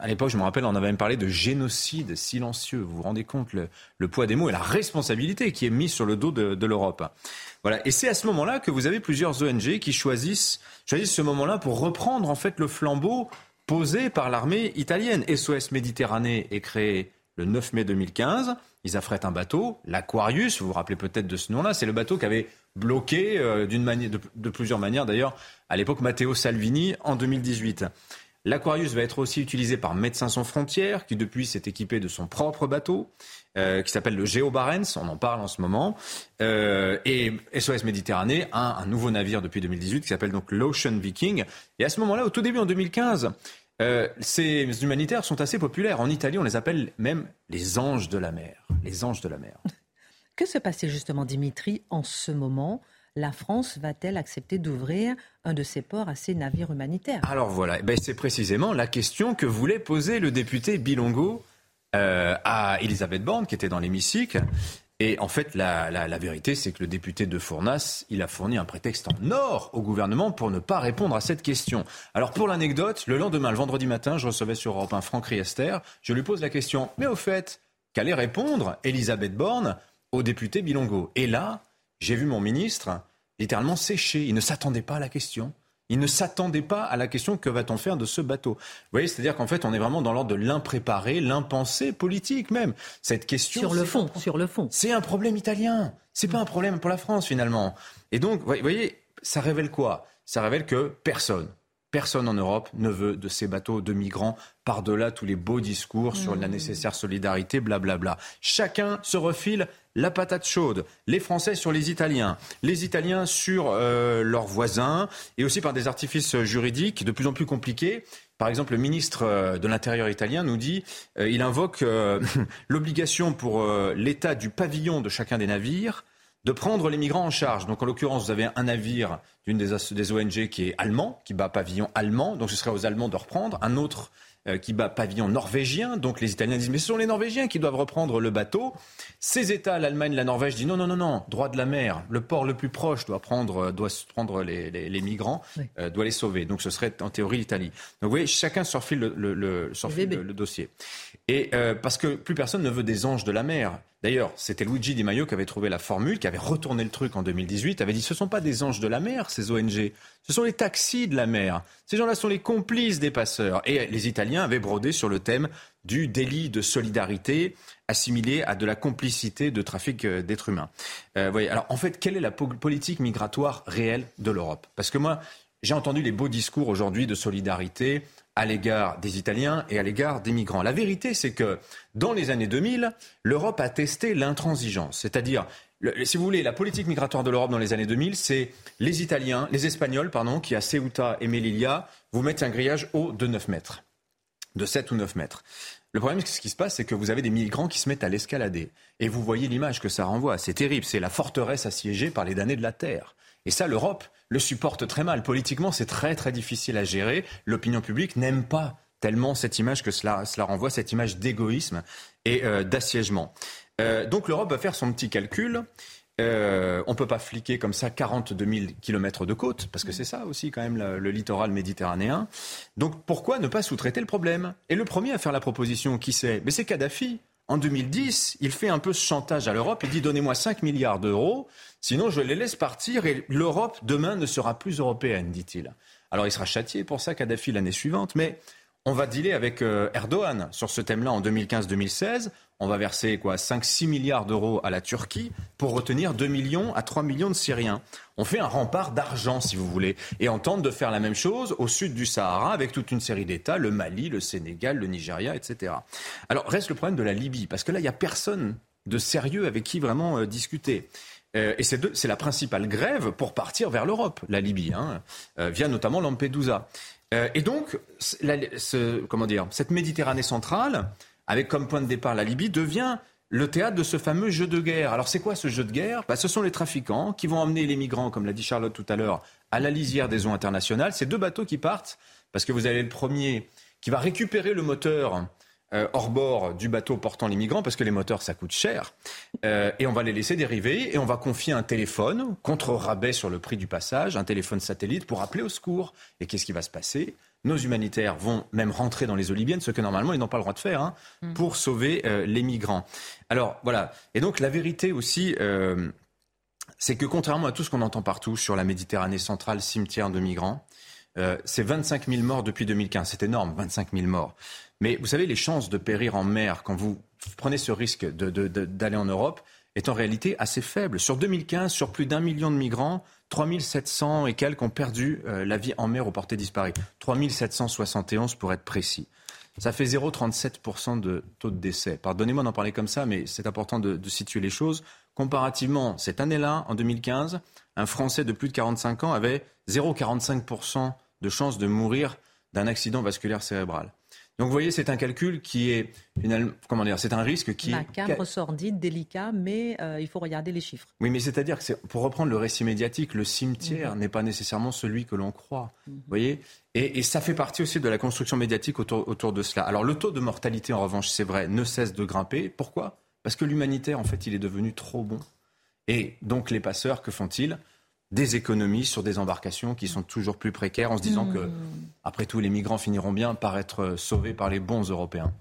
À l'époque, je me rappelle, on avait même parlé de génocide silencieux. Vous vous rendez compte le, poids des mots et la responsabilité qui est mise sur le dos de, l'Europe. Voilà, et c'est à ce moment-là que vous avez plusieurs ONG qui choisissent, choisissent ce moment-là pour reprendre en fait le flambeau posé par l'armée italienne. SOS Méditerranée est créé le 9 mai 2015. Ils affrètent un bateau, l'Aquarius, vous vous rappelez peut-être de ce nom-là, c'est le bateau qui avait bloqué euh, d'une de, plusieurs manières d'ailleurs, à l'époque Matteo Salvini en 2018. L'Aquarius va être aussi utilisé par Médecins sans frontières, qui depuis s'est équipé de son propre bateau, euh, qui s'appelle le Geo Barents, on en parle en ce moment. Euh, et SOS Méditerranée a un, nouveau navire depuis 2018 qui s'appelle donc l'Ocean Viking. Et à ce moment-là, au tout début en 2015, ces humanitaires sont assez populaires. En Italie, on les appelle même les anges de la mer. Les anges de la mer. Que se passait justement, Dimitri, en ce moment? La France va-t-elle accepter d'ouvrir un de ses ports à ces navires humanitaires? Alors voilà, eh ben, c'est précisément la question que voulait poser le député Bilongo euh, à Elisabeth Borne, qui était dans l'hémicycle. Et en fait, la, vérité, c'est que le député de Fournas, il a fourni un prétexte en or au gouvernement pour ne pas répondre à cette question. Alors pour l'anecdote, le lendemain, le vendredi matin, je recevais sur Europe 1 Franck Riester. Je lui pose la question, mais au fait, qu'allait répondre Elisabeth Borne au député Bilongo? Et là, j'ai vu mon ministre littéralement sécher. Il ne s'attendait pas à la question. Il ne s'attendait pas à la question que va-t-on faire de ce bateau? Vous voyez, c'est-à-dire qu'en fait, on est vraiment dans l'ordre de l'impréparé, l'impensé politique même. Cette question sur le fond, sur le fond, c'est un problème italien. C'est pas un problème pour la France finalement. Et donc, vous voyez, ça révèle quoi? Ça révèle que personne, Personne en Europe ne veut de ces bateaux de migrants par-delà tous les beaux discours sur la mmh. nécessaire solidarité, blablabla. Chacun se refile la patate chaude. Les Français sur les Italiens, les Italiens sur euh, leurs voisins, et aussi par des artifices juridiques de plus en plus compliqués. Par exemple, le ministre euh, de l'Intérieur italien nous dit, euh, il invoque l'obligation pour l'État du pavillon de chacun des navires de prendre les migrants en charge. Donc en l'occurrence, vous avez un navire d'une des, des, ONG qui est allemand, qui bat pavillon allemand, donc ce serait aux Allemands de reprendre. Un autre euh, qui bat pavillon norvégien. Donc les Italiens disent mais ce sont les Norvégiens qui doivent reprendre le bateau. Ces États, l'Allemagne, la Norvège, disent non non non non, droit de la mer, le port le plus proche doit prendre euh, doit prendre les, les, migrants, euh, doit les sauver. Donc ce serait en théorie l'Italie. Donc vous voyez, chacun surfile le, le, le, dossier. Et parce que plus personne ne veut des anges de la mer. D'ailleurs, c'était Luigi Di Maio qui avait trouvé la formule, qui avait retourné le truc en 2018, avait dit ce ne sont pas des anges de la mer, ces ONG, ce sont les taxis de la mer. Ces gens-là sont les complices des passeurs. Et les Italiens avaient brodé sur le thème du délit de solidarité assimilé à de la complicité de trafic euh, d'êtres humains. Euh, voyez, alors en fait, quelle est la politique migratoire réelle de l'Europe? Parce que moi, j'ai entendu les beaux discours aujourd'hui de solidarité à l'égard des Italiens et à l'égard des migrants. La vérité, c'est que dans les années 2000, l'Europe a testé l'intransigeance. C'est-à-dire, si vous voulez, la politique migratoire de l'Europe dans les années 2000, c'est les Italiens, les Espagnols, pardon, qui à Ceuta et Melilla vous mettent un grillage haut de 9 mètres, de 7 ou 9 mètres. Le problème, ce qui se passe, c'est que vous avez des migrants qui se mettent à l'escalader. Et vous voyez l'image que ça renvoie. C'est terrible. C'est la forteresse assiégée par les damnés de la terre. Et ça, l'Europe le supporte très mal. Politiquement, c'est très très difficile à gérer. L'opinion publique n'aime pas tellement cette image que cela, cela renvoie, cette image d'égoïsme et euh, d'assiègement. Euh, donc l'Europe va faire son petit calcul. Euh, on peut pas fliquer comme ça 42 000 kilomètres de côte, parce que c'est ça aussi quand même le, littoral méditerranéen. Donc pourquoi ne pas sous-traiter le problème? Et le premier à faire la proposition, qui c'est Mais c'est Kadhafi. En 2010, il fait un peu ce chantage à l'Europe. Il dit donnez-moi 5 milliards d'euros, sinon je les laisse partir et l'Europe demain ne sera plus européenne, dit-il. Alors il sera châtié pour ça, Kadhafi, l'année suivante, mais on va dealer avec euh, Erdogan sur ce thème-là en 2015-2016. On va verser quoi 5-6 milliards d'euros à la Turquie pour retenir 2 millions à 3 millions de Syriens. On fait un rempart d'argent, si vous voulez, et on tente de faire la même chose au sud du Sahara avec toute une série d'États, le Mali, le Sénégal, le Nigeria, etc. Alors reste le problème de la Libye, parce que là, il n'y a personne de sérieux avec qui vraiment euh, discuter. Euh, et c'est la principale grève pour partir vers l'Europe, la Libye, hein, via notamment Lampedusa. Euh, et donc, comment dire, cette Méditerranée centrale, avec comme point de départ la Libye, devient le théâtre de ce fameux jeu de guerre. Alors c'est quoi ce jeu de guerre? Bah, Ce sont les trafiquants qui vont emmener les migrants, comme l'a dit Charlotte tout à l'heure, à la lisière des eaux internationales. C'est deux bateaux qui partent, parce que vous avez le premier qui va récupérer le moteur euh, hors bord du bateau portant les migrants, parce que les moteurs, ça coûte cher. Euh, et on va les laisser dériver, et on va confier un téléphone, contre rabais sur le prix du passage, un téléphone satellite, pour appeler au secours. Et qu'est-ce qui va se passer? Nos humanitaires vont même rentrer dans les eaux libyennes, ce que normalement ils n'ont pas le droit de faire, hein, mm. pour sauver euh, les migrants. Alors voilà. Et donc la vérité aussi, c'est que contrairement à tout ce qu'on entend partout sur la Méditerranée centrale, cimetière de migrants, c'est 25 000 morts depuis 2015. C'est énorme, 25 000 morts. Mais vous savez, les chances de périr en mer quand vous prenez ce risque d'aller en Europe est en réalité assez faible. Sur 2015, sur plus d'un million de migrants, 3700 et quelques ont perdu euh, la vie en mer au porté disparu. 3771 pour être précis. Ça fait 0,37% de taux de décès. Pardonnez-moi d'en parler comme ça, mais c'est important de, de, situer les choses. Comparativement, cette année-là, en 2015, un Français de plus de 45 ans avait 0,45% de chance de mourir d'un accident vasculaire cérébral. Donc vous voyez, c'est un calcul qui est, comment dire, c'est un risque qui macabre, sordide, délicat, mais euh, il faut regarder les chiffres. Oui, mais c'est-à-dire que pour reprendre le récit médiatique, le cimetière mhm. n'est pas nécessairement celui que l'on croit. Mhm. Vous voyez, et, ça fait partie aussi de la construction médiatique autour, autour de cela. Alors le taux de mortalité, en revanche, c'est vrai, ne cesse de grimper. Pourquoi? Parce que l'humanitaire, en fait, il est devenu trop bon. Et donc les passeurs, que font-ils? Des économies sur des embarcations qui sont toujours plus précaires en se disant que, hmm. après tout, les migrants finiront bien par être sauvés par les bons Européens.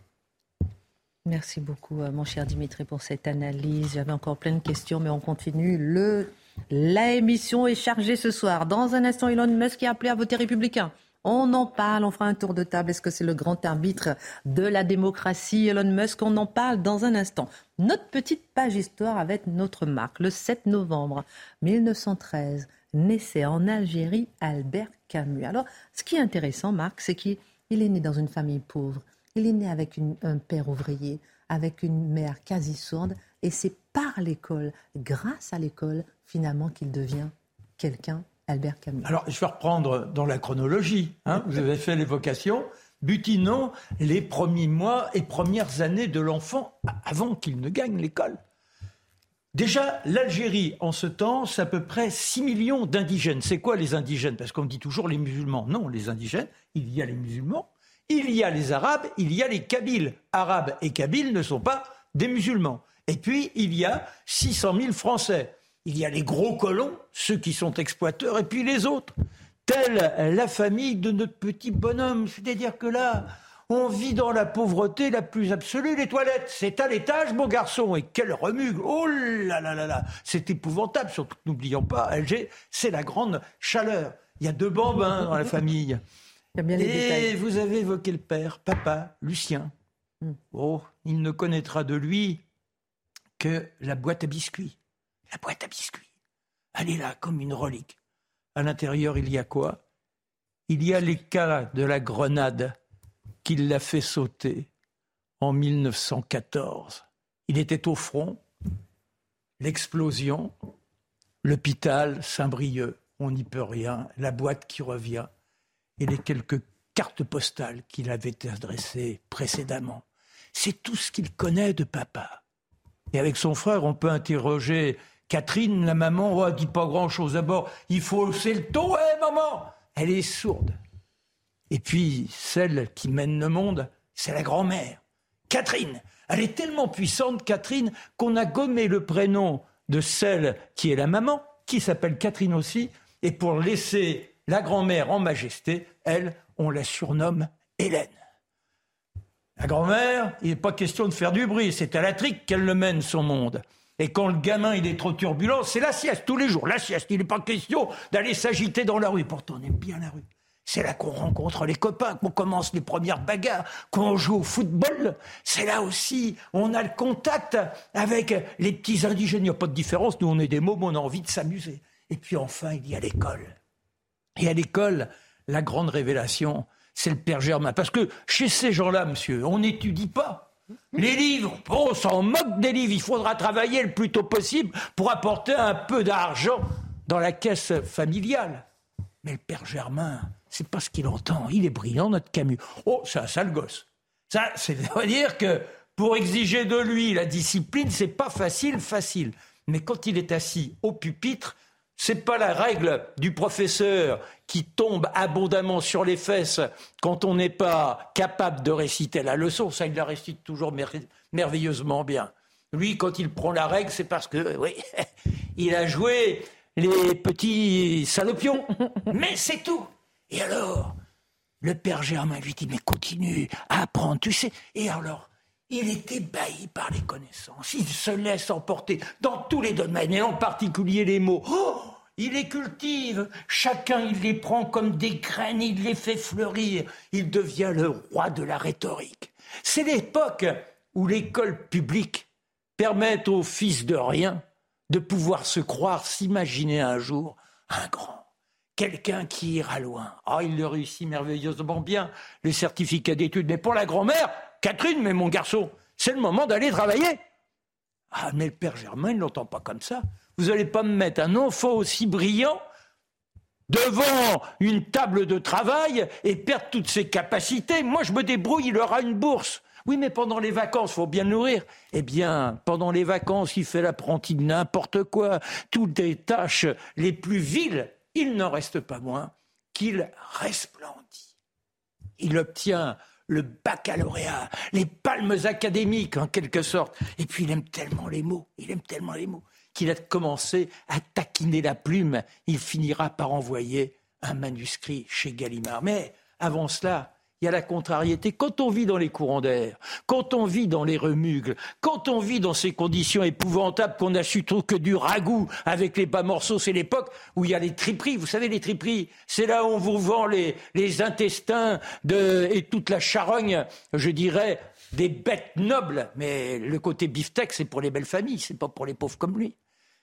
Merci beaucoup, euh, mon cher Dimitri, pour cette analyse. J'avais encore plein de questions, mais on continue. Le, la émission est chargée ce soir. Dans un instant, Elon Musk est appelé à voter républicain. On en parle, on fera un tour de table. Est-ce que c'est le grand arbitre de la démocratie, Elon Musk? On en parle dans un instant. Notre petite page histoire avec notre marque. Le 7 novembre 1913, naissait en Algérie Albert Camus. Alors, ce qui est intéressant, Marc, c'est qu'il est né dans une famille pauvre. Il est né avec un père ouvrier, avec une mère quasi sourde. Et c'est par l'école, grâce à l'école, finalement, qu'il devient quelqu'un Albert Camus. Alors, je vais reprendre dans la chronologie. Hein. vous avez fait l'évocation. Butinons les premiers mois et premières années de l'enfant avant qu'il ne gagne l'école. Déjà, l'Algérie, en ce temps, c'est à peu près 6 millions d'indigènes. C'est quoi les indigènes? Parce qu'on dit toujours les musulmans. Non, les indigènes, il y a les musulmans, il y a les arabes, il y a les kabyles. Arabes et kabyles ne sont pas des musulmans. Et puis, il y a 600 000 Français. Il y a les gros colons, ceux qui sont exploiteurs, et puis les autres. Telle la famille de notre petit bonhomme. C'est-à-dire que là, on vit dans la pauvreté la plus absolue. Les toilettes, c'est à l'étage, mon garçon. Et quel remue Oh là là là là C'est épouvantable, surtout n'oublions pas, Alger, c'est la grande chaleur. Il y a deux bambins dans la famille. Et vous avez évoqué le père, papa, Lucien. Hmm. Oh, il ne connaîtra de lui que la boîte à biscuits la boîte à biscuits. Elle est là comme une relique. À l'intérieur, il y a quoi? Il y a les cas de la grenade qui l'a fait sauter en 1914. Il était au front, l'explosion, l'hôpital Saint-Brieuc, on n'y peut rien, la boîte qui revient, et les quelques cartes postales qu'il avait adressées précédemment. C'est tout ce qu'il connaît de papa. Et avec son frère, on peut interroger Catherine, la maman, oh, dit pas grand-chose. D'abord, il faut hausser le ton. Hé, maman Elle est sourde. Et puis, celle qui mène le monde, c'est la grand-mère. Catherine. Elle est tellement puissante, Catherine, qu'on a gommé le prénom de celle qui est la maman, qui s'appelle Catherine aussi, et pour laisser la grand-mère en majesté, elle, on la surnomme Hélène. La grand-mère, il n'est pas question de faire du bruit, c'est à la trique qu'elle le mène son monde. Et quand le gamin il est trop turbulent, c'est la sieste tous les jours, la sieste. Il n'est pas question d'aller s'agiter dans la rue. Pourtant, on aime bien la rue. C'est là qu'on rencontre les copains, qu'on commence les premières bagarres, qu'on joue au football. C'est là aussi on a le contact avec les petits indigènes. Il n'y a pas de différence. Nous, on est des mômes, on a envie de s'amuser. Et puis enfin, il y a l'école. Et à l'école, la grande révélation, c'est le Père Germain. Parce que chez ces gens-là, monsieur, on n'étudie pas. Les livres, on s'en moque des livres. Il faudra travailler le plus tôt possible pour apporter un peu d'argent dans la caisse familiale. Mais le Père Germain, c'est pas ce qu'il entend. Il est brillant, notre Camus. Oh, c'est un sale gosse. Ça, c'est-à-dire que pour exiger de lui la discipline, c'est pas facile, facile. Mais quand il est assis au pupitre, c'est pas la règle du professeur qui tombe abondamment sur les fesses quand on n'est pas capable de réciter la leçon. Ça, il la récite toujours merveilleusement bien. Lui, quand il prend la règle, c'est parce que, oui, il a joué les petits salopions. Mais c'est tout. Et alors, le père Germain lui dit, mais continue à apprendre, tu sais. Et alors, il est ébahi par les connaissances. Il se laisse emporter dans tous les domaines, et en particulier les mots. Oh il les cultive. Chacun, il les prend comme des graines, il les fait fleurir. Il devient le roi de la rhétorique. C'est l'époque où l'école publique permet aux fils de rien de pouvoir se croire, s'imaginer un jour un grand quelqu'un qui ira loin. Ah, il le réussit merveilleusement bien, le certificat d'études. Mais pour la grand-mère, Catherine, mais mon garçon, c'est le moment d'aller travailler. Ah, mais le père Germain, il ne l'entend pas comme ça. Vous n'allez pas me mettre un enfant aussi brillant devant une table de travail et perdre toutes ses capacités. Moi, je me débrouille, il aura une bourse. Oui, mais pendant les vacances, faut bien le nourrir. Eh bien, pendant les vacances, il fait l'apprenti de n'importe quoi, toutes les tâches les plus viles il n'en reste pas moins qu'il resplendit. Il obtient le baccalauréat, les palmes académiques en quelque sorte. Et puis il aime tellement les mots, il aime tellement les mots, qu'il a commencé à taquiner la plume. Il finira par envoyer un manuscrit chez Gallimard. Mais avant cela, il y a la contrariété. Quand on vit dans les courants d'air, quand on vit dans les remugles, quand on vit dans ces conditions épouvantables qu'on a su trop que du ragoût avec les bas morceaux, c'est l'époque où il y a les triperies. Vous savez, les triperies, c'est là où on vous vend les, intestins et toute la charogne, je dirais, des bêtes nobles. Mais le côté beefsteak, c'est pour les belles familles, c'est pas pour les pauvres comme lui.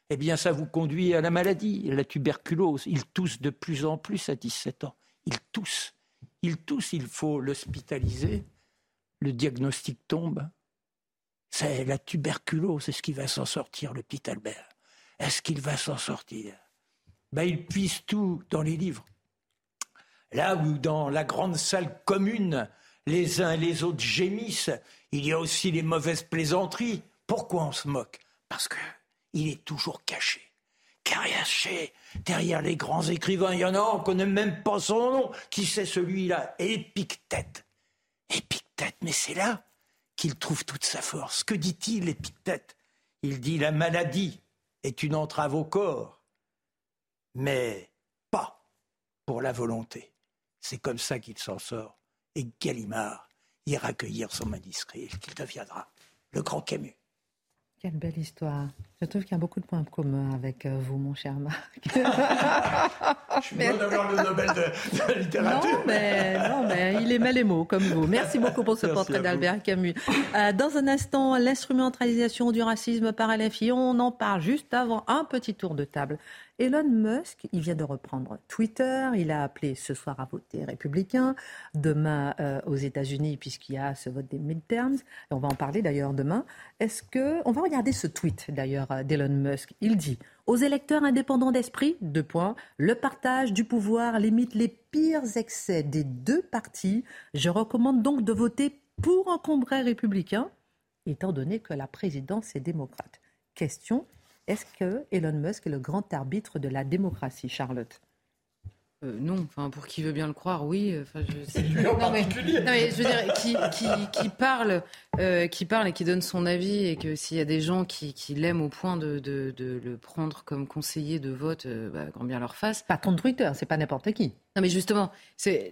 Eh bien, ça vous conduit à la maladie, la tuberculose. Il tousse de plus en plus à 17 ans. Il tousse. Il tousse, il faut l'hospitaliser. Le diagnostic tombe. C'est la tuberculose. Est-ce qu'il va s'en sortir, le petit Albert? Est-ce qu'il va s'en sortir? Ben, Il puise tout dans les livres. Là où dans la grande salle commune, les uns et les autres gémissent, il y a aussi les mauvaises plaisanteries. Pourquoi on se moque? Parce qu'il est toujours caché derrière les grands écrivains. Il y en a, on ne connaît même pas son nom. Qui c'est celui-là? Épictète. Épictète, mais c'est là qu'il trouve toute sa force. Que dit-il, Épictète? Il dit la maladie est une entrave au corps, mais pas pour la volonté. C'est comme ça qu'il s'en sort. Et Gallimard ira accueillir son manuscrit, qu'il deviendra le grand Camus. Quelle belle histoire. Je trouve qu'il y a beaucoup de points communs avec euh, vous, mon cher Marc. Je suis mais... d'avoir le Nobel de, littérature. Non mais, non, mais il aimait les mots, comme vous. Merci beaucoup pour ce portrait d'Albert Camus. Euh, dans un instant, l'instrumentalisation du racisme par LFI. On en parle juste avant un petit tour de table Elon Musk, il vient de reprendre Twitter. Il a appelé ce soir à voter républicain. Demain euh, aux États-Unis, puisqu'il y a ce vote des midterms. on va en parler d'ailleurs demain. Est-ce que on va regarder ce tweet d'ailleurs d'Elon Musk Il dit aux électeurs indépendants d'esprit, deux points, le partage du pouvoir limite les pires excès des deux partis. Je recommande donc de voter pour un congrès républicain, étant donné que la présidence est démocrate. Question est-ce que Elon Musk est le grand arbitre de la démocratie, Charlotte? Euh, non, enfin pour qui veut bien le croire, oui. Enfin, je... lui en particulier. non, mais je veux dire, qui, qui, qui parle, euh, qui parle et qui donne son avis, et que s'il y a des gens qui, qui l'aiment au point de, de, de, le prendre comme conseiller de vote, euh, bah, grand bien leur face. Patron de Twitter, c'est pas n'importe qui. Non, mais justement,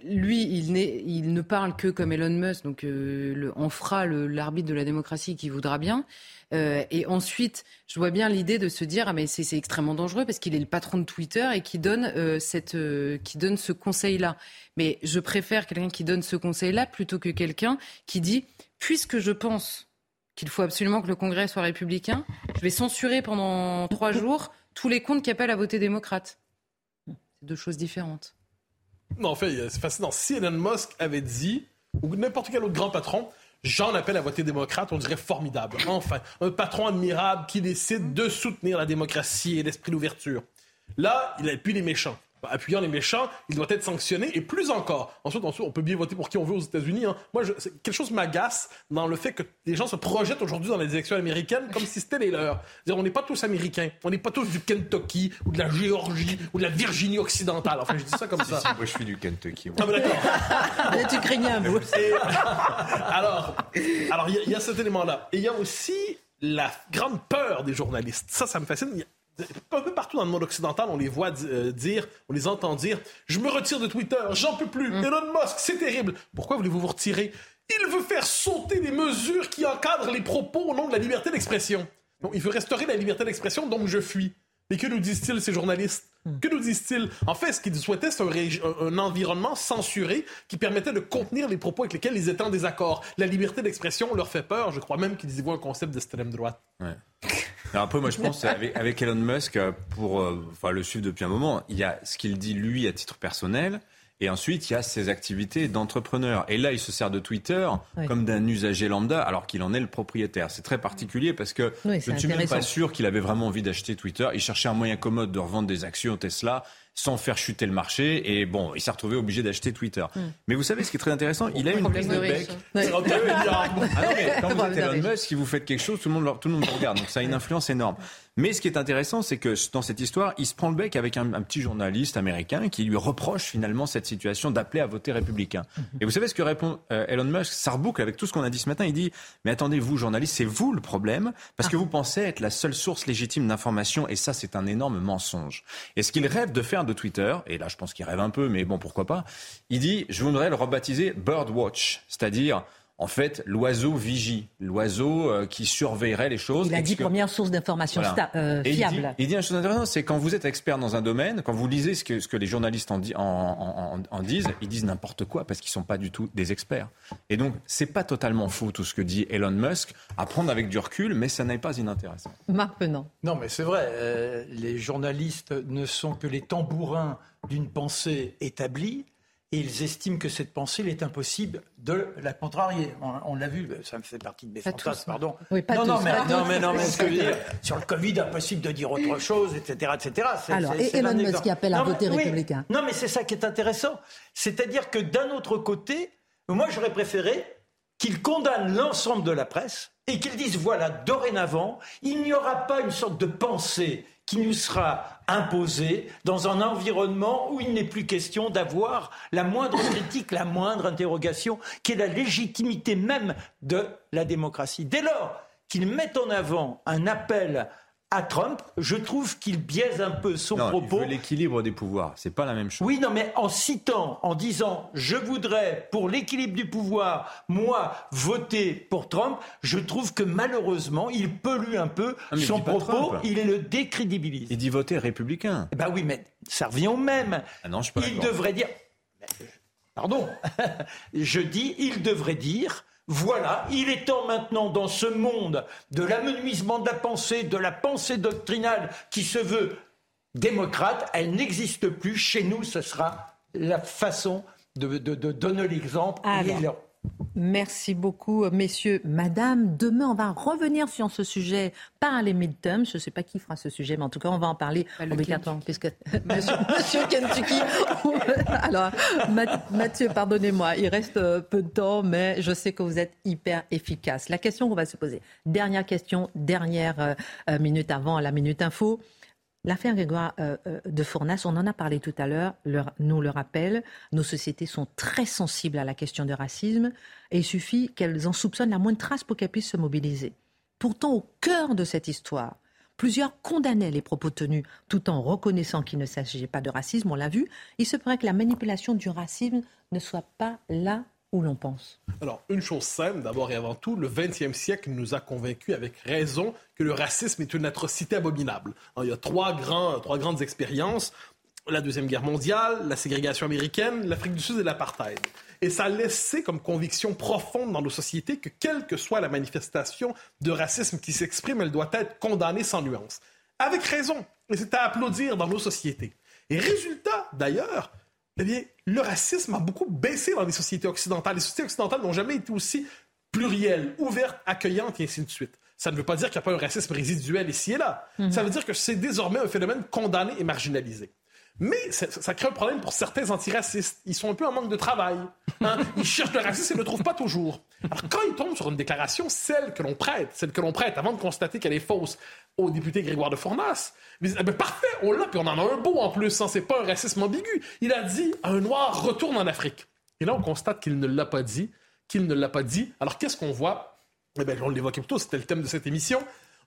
lui, il, ne parle que comme Elon Musk, donc euh, on fera l'arbitre de la démocratie qui voudra bien. Euh, et ensuite, je vois bien l'idée de se dire, ah, mais c'est extrêmement dangereux parce qu'il est le patron de Twitter et euh, qui donne ce conseil-là. Mais je préfère quelqu'un qui donne ce conseil-là plutôt que quelqu'un qui dit, puisque je pense qu'il faut absolument que le Congrès soit républicain, je vais censurer pendant trois jours tous les comptes qui appellent à voter démocrate. C'est deux choses différentes. Non, en fait, c'est fascinant. Si Elon Musk avait dit, ou n'importe quel autre grand patron, J'en appelle à voter démocrate, on dirait formidable. Enfin, un patron admirable qui décide de soutenir la démocratie et l'esprit d'ouverture. Là, il appuie les méchants appuyant les méchants, il doit être sanctionné et plus encore. Ensuite, on peut bien voter pour qui on veut aux États-Unis. Hein. Moi, quelque chose m'agace dans le fait que les gens se projettent aujourd'hui dans les élections américaines comme si c'était les leurs. on n'est pas tous américains, on n'est pas tous du Kentucky ou de la Géorgie ou de la Virginie occidentale. Enfin, je dis ça comme ça. moi, je suis du Kentucky. Ah, d'accord. tu craignais un peu. alors, alors il y, a cet élément-là. Et il y a aussi la grande peur des journalistes. Ça, ça me fascine un peu partout dans le monde occidental, on les voit euh, dire, on les entend dire Je me retire de Twitter, j'en peux plus, mm. Elon Musk, c'est terrible. Pourquoi voulez-vous vous retirer? Il veut faire sauter les mesures qui encadrent les propos au nom de la liberté d'expression. il veut restaurer la liberté d'expression, donc je fuis. Mais que nous disent-ils, ces journalistes? Mm. Que nous disent-ils? En fait, ce qu'ils souhaitaient, c'est un, environnement censuré qui permettait de contenir les propos avec lesquels ils étaient en désaccord? La liberté d'expression leur fait peur. Je crois même qu'ils y voient un concept d'extrême droite. Ouais un peu, moi, je pense, avec, avec Elon Musk, euh, pour euh, enfin, le suivre depuis un moment, il y a ce qu'il dit, lui, à titre personnel. Et ensuite, il y a ses activités d'entrepreneur. Et là, il se sert de Twitter comme d'un usager lambda, alors qu'il en est le propriétaire. C'est très particulier parce que je ne suis même pas sûr qu'il avait vraiment envie d'acheter Twitter. Il cherchait un moyen commode de revendre des actions Tesla sans faire chuter le marché. Et bon, il s'est retrouvé obligé d'acheter Twitter. Hmm. Mais vous savez, ce qui est très intéressant, il a une prise de bec. ah non, mais quand vous êtes Elon Musk, si vous faites quelque chose, tout le monde, tout le monde regarde. Donc ça a une influence énorme. Mais ce qui est intéressant, c'est que dans cette histoire, il se prend le bec avec un, petit journaliste américain qui lui reproche finalement cette situation d'appeler à voter républicain. Mhm. Et vous savez ce que répond euh, Elon Musk? Ça reboucle avec tout ce qu'on a dit ce matin. Il dit Mais attendez, vous, journaliste, c'est vous le problème? Parce que ah. vous pensez être la seule source légitime d'information et ça, c'est un énorme mensonge. Et ce qu'il rêve de faire de Twitter, et là, je pense qu'il rêve un peu, mais bon, pourquoi pas, il dit Je voudrais le rebaptiser Birdwatch, c'est-à-dire en fait, l'oiseau vigie, l'oiseau euh, qui surveillerait les choses. Il a dit première source d'information euh, fiable. Il dit, une chose intéressante, c'est quand vous êtes expert dans un domaine, quand vous lisez ce que, ce que les journalistes en, en, disent, ils disent n'importe quoi parce qu'ils sont pas du tout des experts. Et donc, c'est pas totalement faux tout ce que dit Elon Musk, à prendre avec du recul, mais ça n'est pas inintéressant. Marc Penant. Non, mais c'est vrai, euh, les journalistes ne sont que les tambourins d'une pensée établie et ils estiment que cette pensée, il est impossible de la contrarier. On, l'a vu, ça me fait partie de mes fantasmes, pardon. Oui, pas non, non, mais, non, mais, non, mais ce que je veux dire, sur le Covid, impossible de dire autre chose, etc., etc. Alors, et Elon Musk qui appelle à voter républicain. Non, mais c'est ça qui est intéressant. C'est-à-dire que d'un autre côté, moi, j'aurais préféré qu'il condamne l'ensemble de la presse et qu'il dise, voilà, dorénavant, il n'y aura pas une sorte de pensée qui nous sera imposé dans un environnement où il n'est plus question d'avoir la moindre critique, la moindre interrogation, qui est la légitimité même de la démocratie. Dès lors qu'il met en avant un appel à Trump, je trouve qu'il biaise un peu son propos. Il l'équilibre des pouvoirs, c'est pas la même chose. Oui, non, mais en citant, en disant, je voudrais pour l'équilibre du pouvoir, moi, voter pour Trump, je trouve que malheureusement, il pollue un peu ah, son propos, il le décrédibilise. Il dit voter républicain. Eh ben oui, mais ça revient au même. Ah non, je peux il devrait dire, pardon, je dis, il devrait dire voilà, il est temps maintenant dans ce monde de l'amenuisement de la pensée, de la pensée doctrinale qui se veut démocrate, elle n'existe plus. Chez nous, ce sera la façon de, donner l'exemple. Merci beaucoup, messieurs, madame. Demain, on va revenir sur ce sujet par les midterms. Je ne sais pas qui fera ce sujet, mais en tout cas, on va en parler bah, obligatoirement. Puisque... monsieur, monsieur Kentucky. Alors, Mathieu, pardonnez-moi, il reste euh, peu de temps, mais je sais que vous êtes hyper efficace. La question qu'on va se poser, dernière question, dernière euh, euh, minute avant la minute info. L'affaire Grégoire euh, euh, de Fournas, on en a parlé tout à l'heure, nous le rappelle, nos sociétés sont très sensibles à la question du racisme et il suffit qu'elles en soupçonnent la moindre trace pour qu'elles puissent se mobiliser. Pourtant, au cœur de cette histoire, plusieurs condamnaient les propos tenus tout en reconnaissant qu'il ne s'agissait pas de racisme, on l'a vu. Il se pourrait que la manipulation du racisme ne soit pas là l'on pense Alors, une chose simple, d'abord et avant tout, le 20e siècle nous a convaincus avec raison que le racisme est une atrocité abominable. il y a trois, trois grandes expériences la Deuxième Guerre mondiale, la ségrégation américaine, l'Afrique du Sud et l'apartheid. Et ça a laissé comme conviction profonde dans nos sociétés que quelle que soit la manifestation de racisme qui s'exprime, elle doit être condamnée sans nuance. Avec raison. Et c'est à applaudir dans nos sociétés. Et résultat, d'ailleurs, eh bien, le racisme a beaucoup baissé dans les sociétés occidentales. Les sociétés occidentales n'ont jamais été aussi plurielles, ouvertes, accueillantes et ainsi de suite. Ça ne veut pas dire qu'il n'y a pas un racisme résiduel ici et là. Mhm. Ça veut dire que c'est désormais un phénomène condamné et marginalisé. Mais ça, crée un problème pour certains antiracistes. Ils sont un peu en manque de travail. Hein. Ils cherchent le racisme et ne le trouvent pas toujours. Alors quand ils tombent sur une déclaration, celle que l'on prête, celle que l'on prête avant de constater qu'elle est fausse au député Grégoire de Fournas, ils disent, eh ben, parfait, on l'a, puis on en a un beau en plus, hein, c'est pas un racisme ambigu. Il a dit, un noir retourne en Afrique. Et là, on constate qu'il ne l'a pas dit, qu'il ne l'a pas dit. Alors qu'est-ce qu'on voit? Eh bien, on l'évoquait plutôt, c'était le thème de cette émission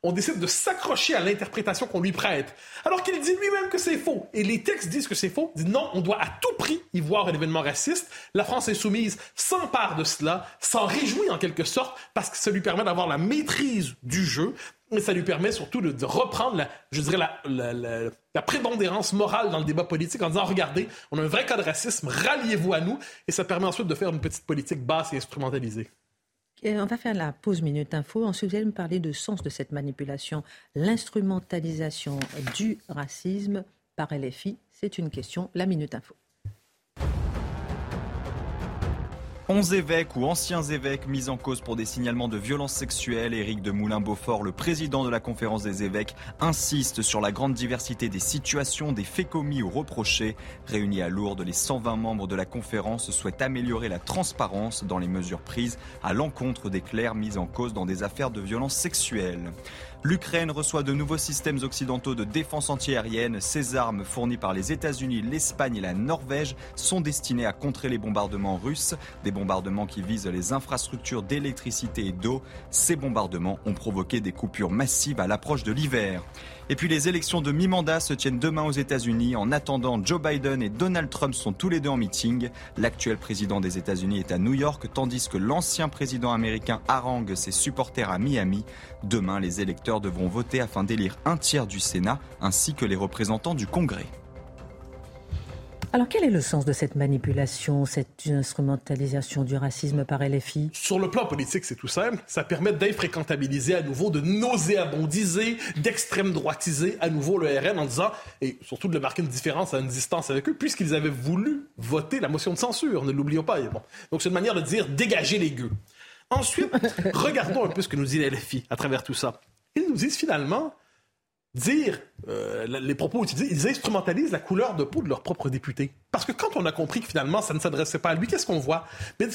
on décide de s'accrocher à l'interprétation qu'on lui prête, alors qu'il dit lui-même que c'est faux. Et les textes disent que c'est faux. Dit non, on doit à tout prix y voir un événement raciste. La France insoumise s'empare de cela, s'en réjouit en quelque sorte, parce que ça lui permet d'avoir la maîtrise du jeu. Et ça lui permet surtout de, reprendre, la, je dirais, la, la, prépondérance morale dans le débat politique en disant, regardez, on a un vrai cas de racisme, ralliez-vous à nous. Et ça permet ensuite de faire une petite politique basse et instrumentalisée. On va faire la pause Minute Info. Ensuite, vous allez me parler du sens de cette manipulation, l'instrumentalisation du racisme par LFI. C'est une question. La Minute Info. 11 évêques ou anciens évêques mis en cause pour des signalements de violences sexuelles. Éric de Moulin-Beaufort, le président de la conférence des évêques, insiste sur la grande diversité des situations, des faits commis ou reprochés. Réunis à Lourdes, les 120 membres de la conférence souhaitent améliorer la transparence dans les mesures prises à l'encontre des clercs mis en cause dans des affaires de violences sexuelles. L'Ukraine reçoit de nouveaux systèmes occidentaux de défense antiaérienne. Ces armes fournies par les États-Unis, l'Espagne et la Norvège sont destinées à contrer les bombardements russes, des bombardements qui visent les infrastructures d'électricité et d'eau. Ces bombardements ont provoqué des coupures massives à l'approche de l'hiver. Et puis les élections de mi-mandat se tiennent demain aux États-Unis. En attendant, Joe Biden et Donald Trump sont tous les deux en meeting. L'actuel président des États-Unis est à New York, tandis que l'ancien président américain harangue ses supporters à Miami. Demain, les électeurs devront voter afin d'élire un tiers du Sénat ainsi que les représentants du Congrès. Alors quel est le sens de cette manipulation, cette instrumentalisation du racisme par LFI Sur le plan politique, c'est tout simple. Ça permet d'infréquentabiliser à nouveau, de nauséabondiser, d'extrême droitiser à nouveau le RN en disant, et surtout de le marquer une différence à une distance avec eux, puisqu'ils avaient voulu voter la motion de censure, ne l'oublions pas. Donc c'est une manière de dire dégager les gueux. Ensuite, regardons un peu ce que nous dit LFI à travers tout ça. Ils nous disent finalement, dire euh, les propos utilisés, ils instrumentalisent la couleur de peau de leur propre député. Parce que quand on a compris que finalement ça ne s'adressait pas à lui, qu'est-ce qu'on voit?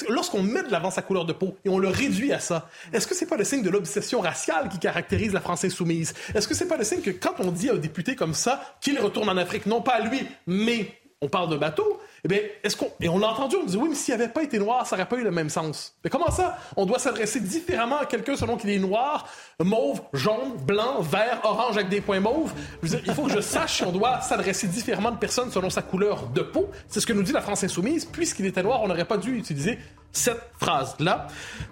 Lorsqu'on met de l'avant sa couleur de peau et on le réduit à ça, est-ce que c'est pas le signe de l'obsession raciale qui caractérise la France insoumise Est-ce que c'est pas le signe que quand on dit à un député comme ça qu'il retourne en Afrique, non pas à lui, mais on parle de bateau, eh bien, est-ce qu'on. Et on l'a entendu, on dit oui, mais s'il n'avait pas été noir, ça n'aurait pas eu le même sens. Mais comment ça? On doit s'adresser différemment à quelqu'un selon qu'il est noir, mauve, jaune, blanc, vert, orange avec des points mauves. il faut que je sache si on doit s'adresser différemment de personnes selon sa couleur de peau. C'est ce que nous dit la France Insoumise. Puisqu'il était noir, on n'aurait pas dû utiliser cette phrase-là.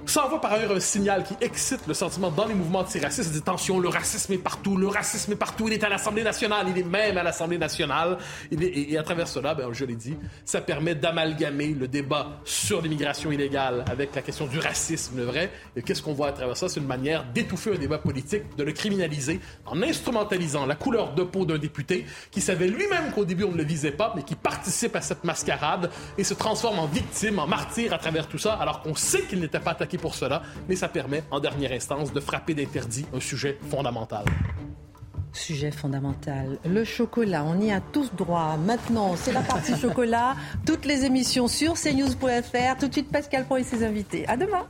Ça envoie par ailleurs un signal qui excite le sentiment dans les mouvements antiracistes. Dit attention, le racisme est partout, le racisme est partout, il est à l'Assemblée nationale, il est même à l'Assemblée nationale. et, à travers cela, ben, je l'ai dit, ça permet d'amalgamer le débat sur l'immigration illégale avec la question du racisme, le vrai. Et qu'est-ce qu'on voit à travers ça? C'est une manière d'étouffer un débat politique, de le criminaliser en instrumentalisant la couleur de peau d'un député qui savait lui-même qu'au début on ne le visait pas, mais qui participe à cette mascarade et se transforme en victime, en martyr à travers tout ça, alors qu'on sait qu'il n'était pas attaqué pour cela, mais ça permet, en dernière instance, de frapper d'interdit un sujet fondamental. Sujet fondamental. Le chocolat, on y a tous droit. Maintenant, c'est la partie chocolat. Toutes les émissions sur cnews.fr. Tout de suite, Pascal Pro et ses invités. À demain.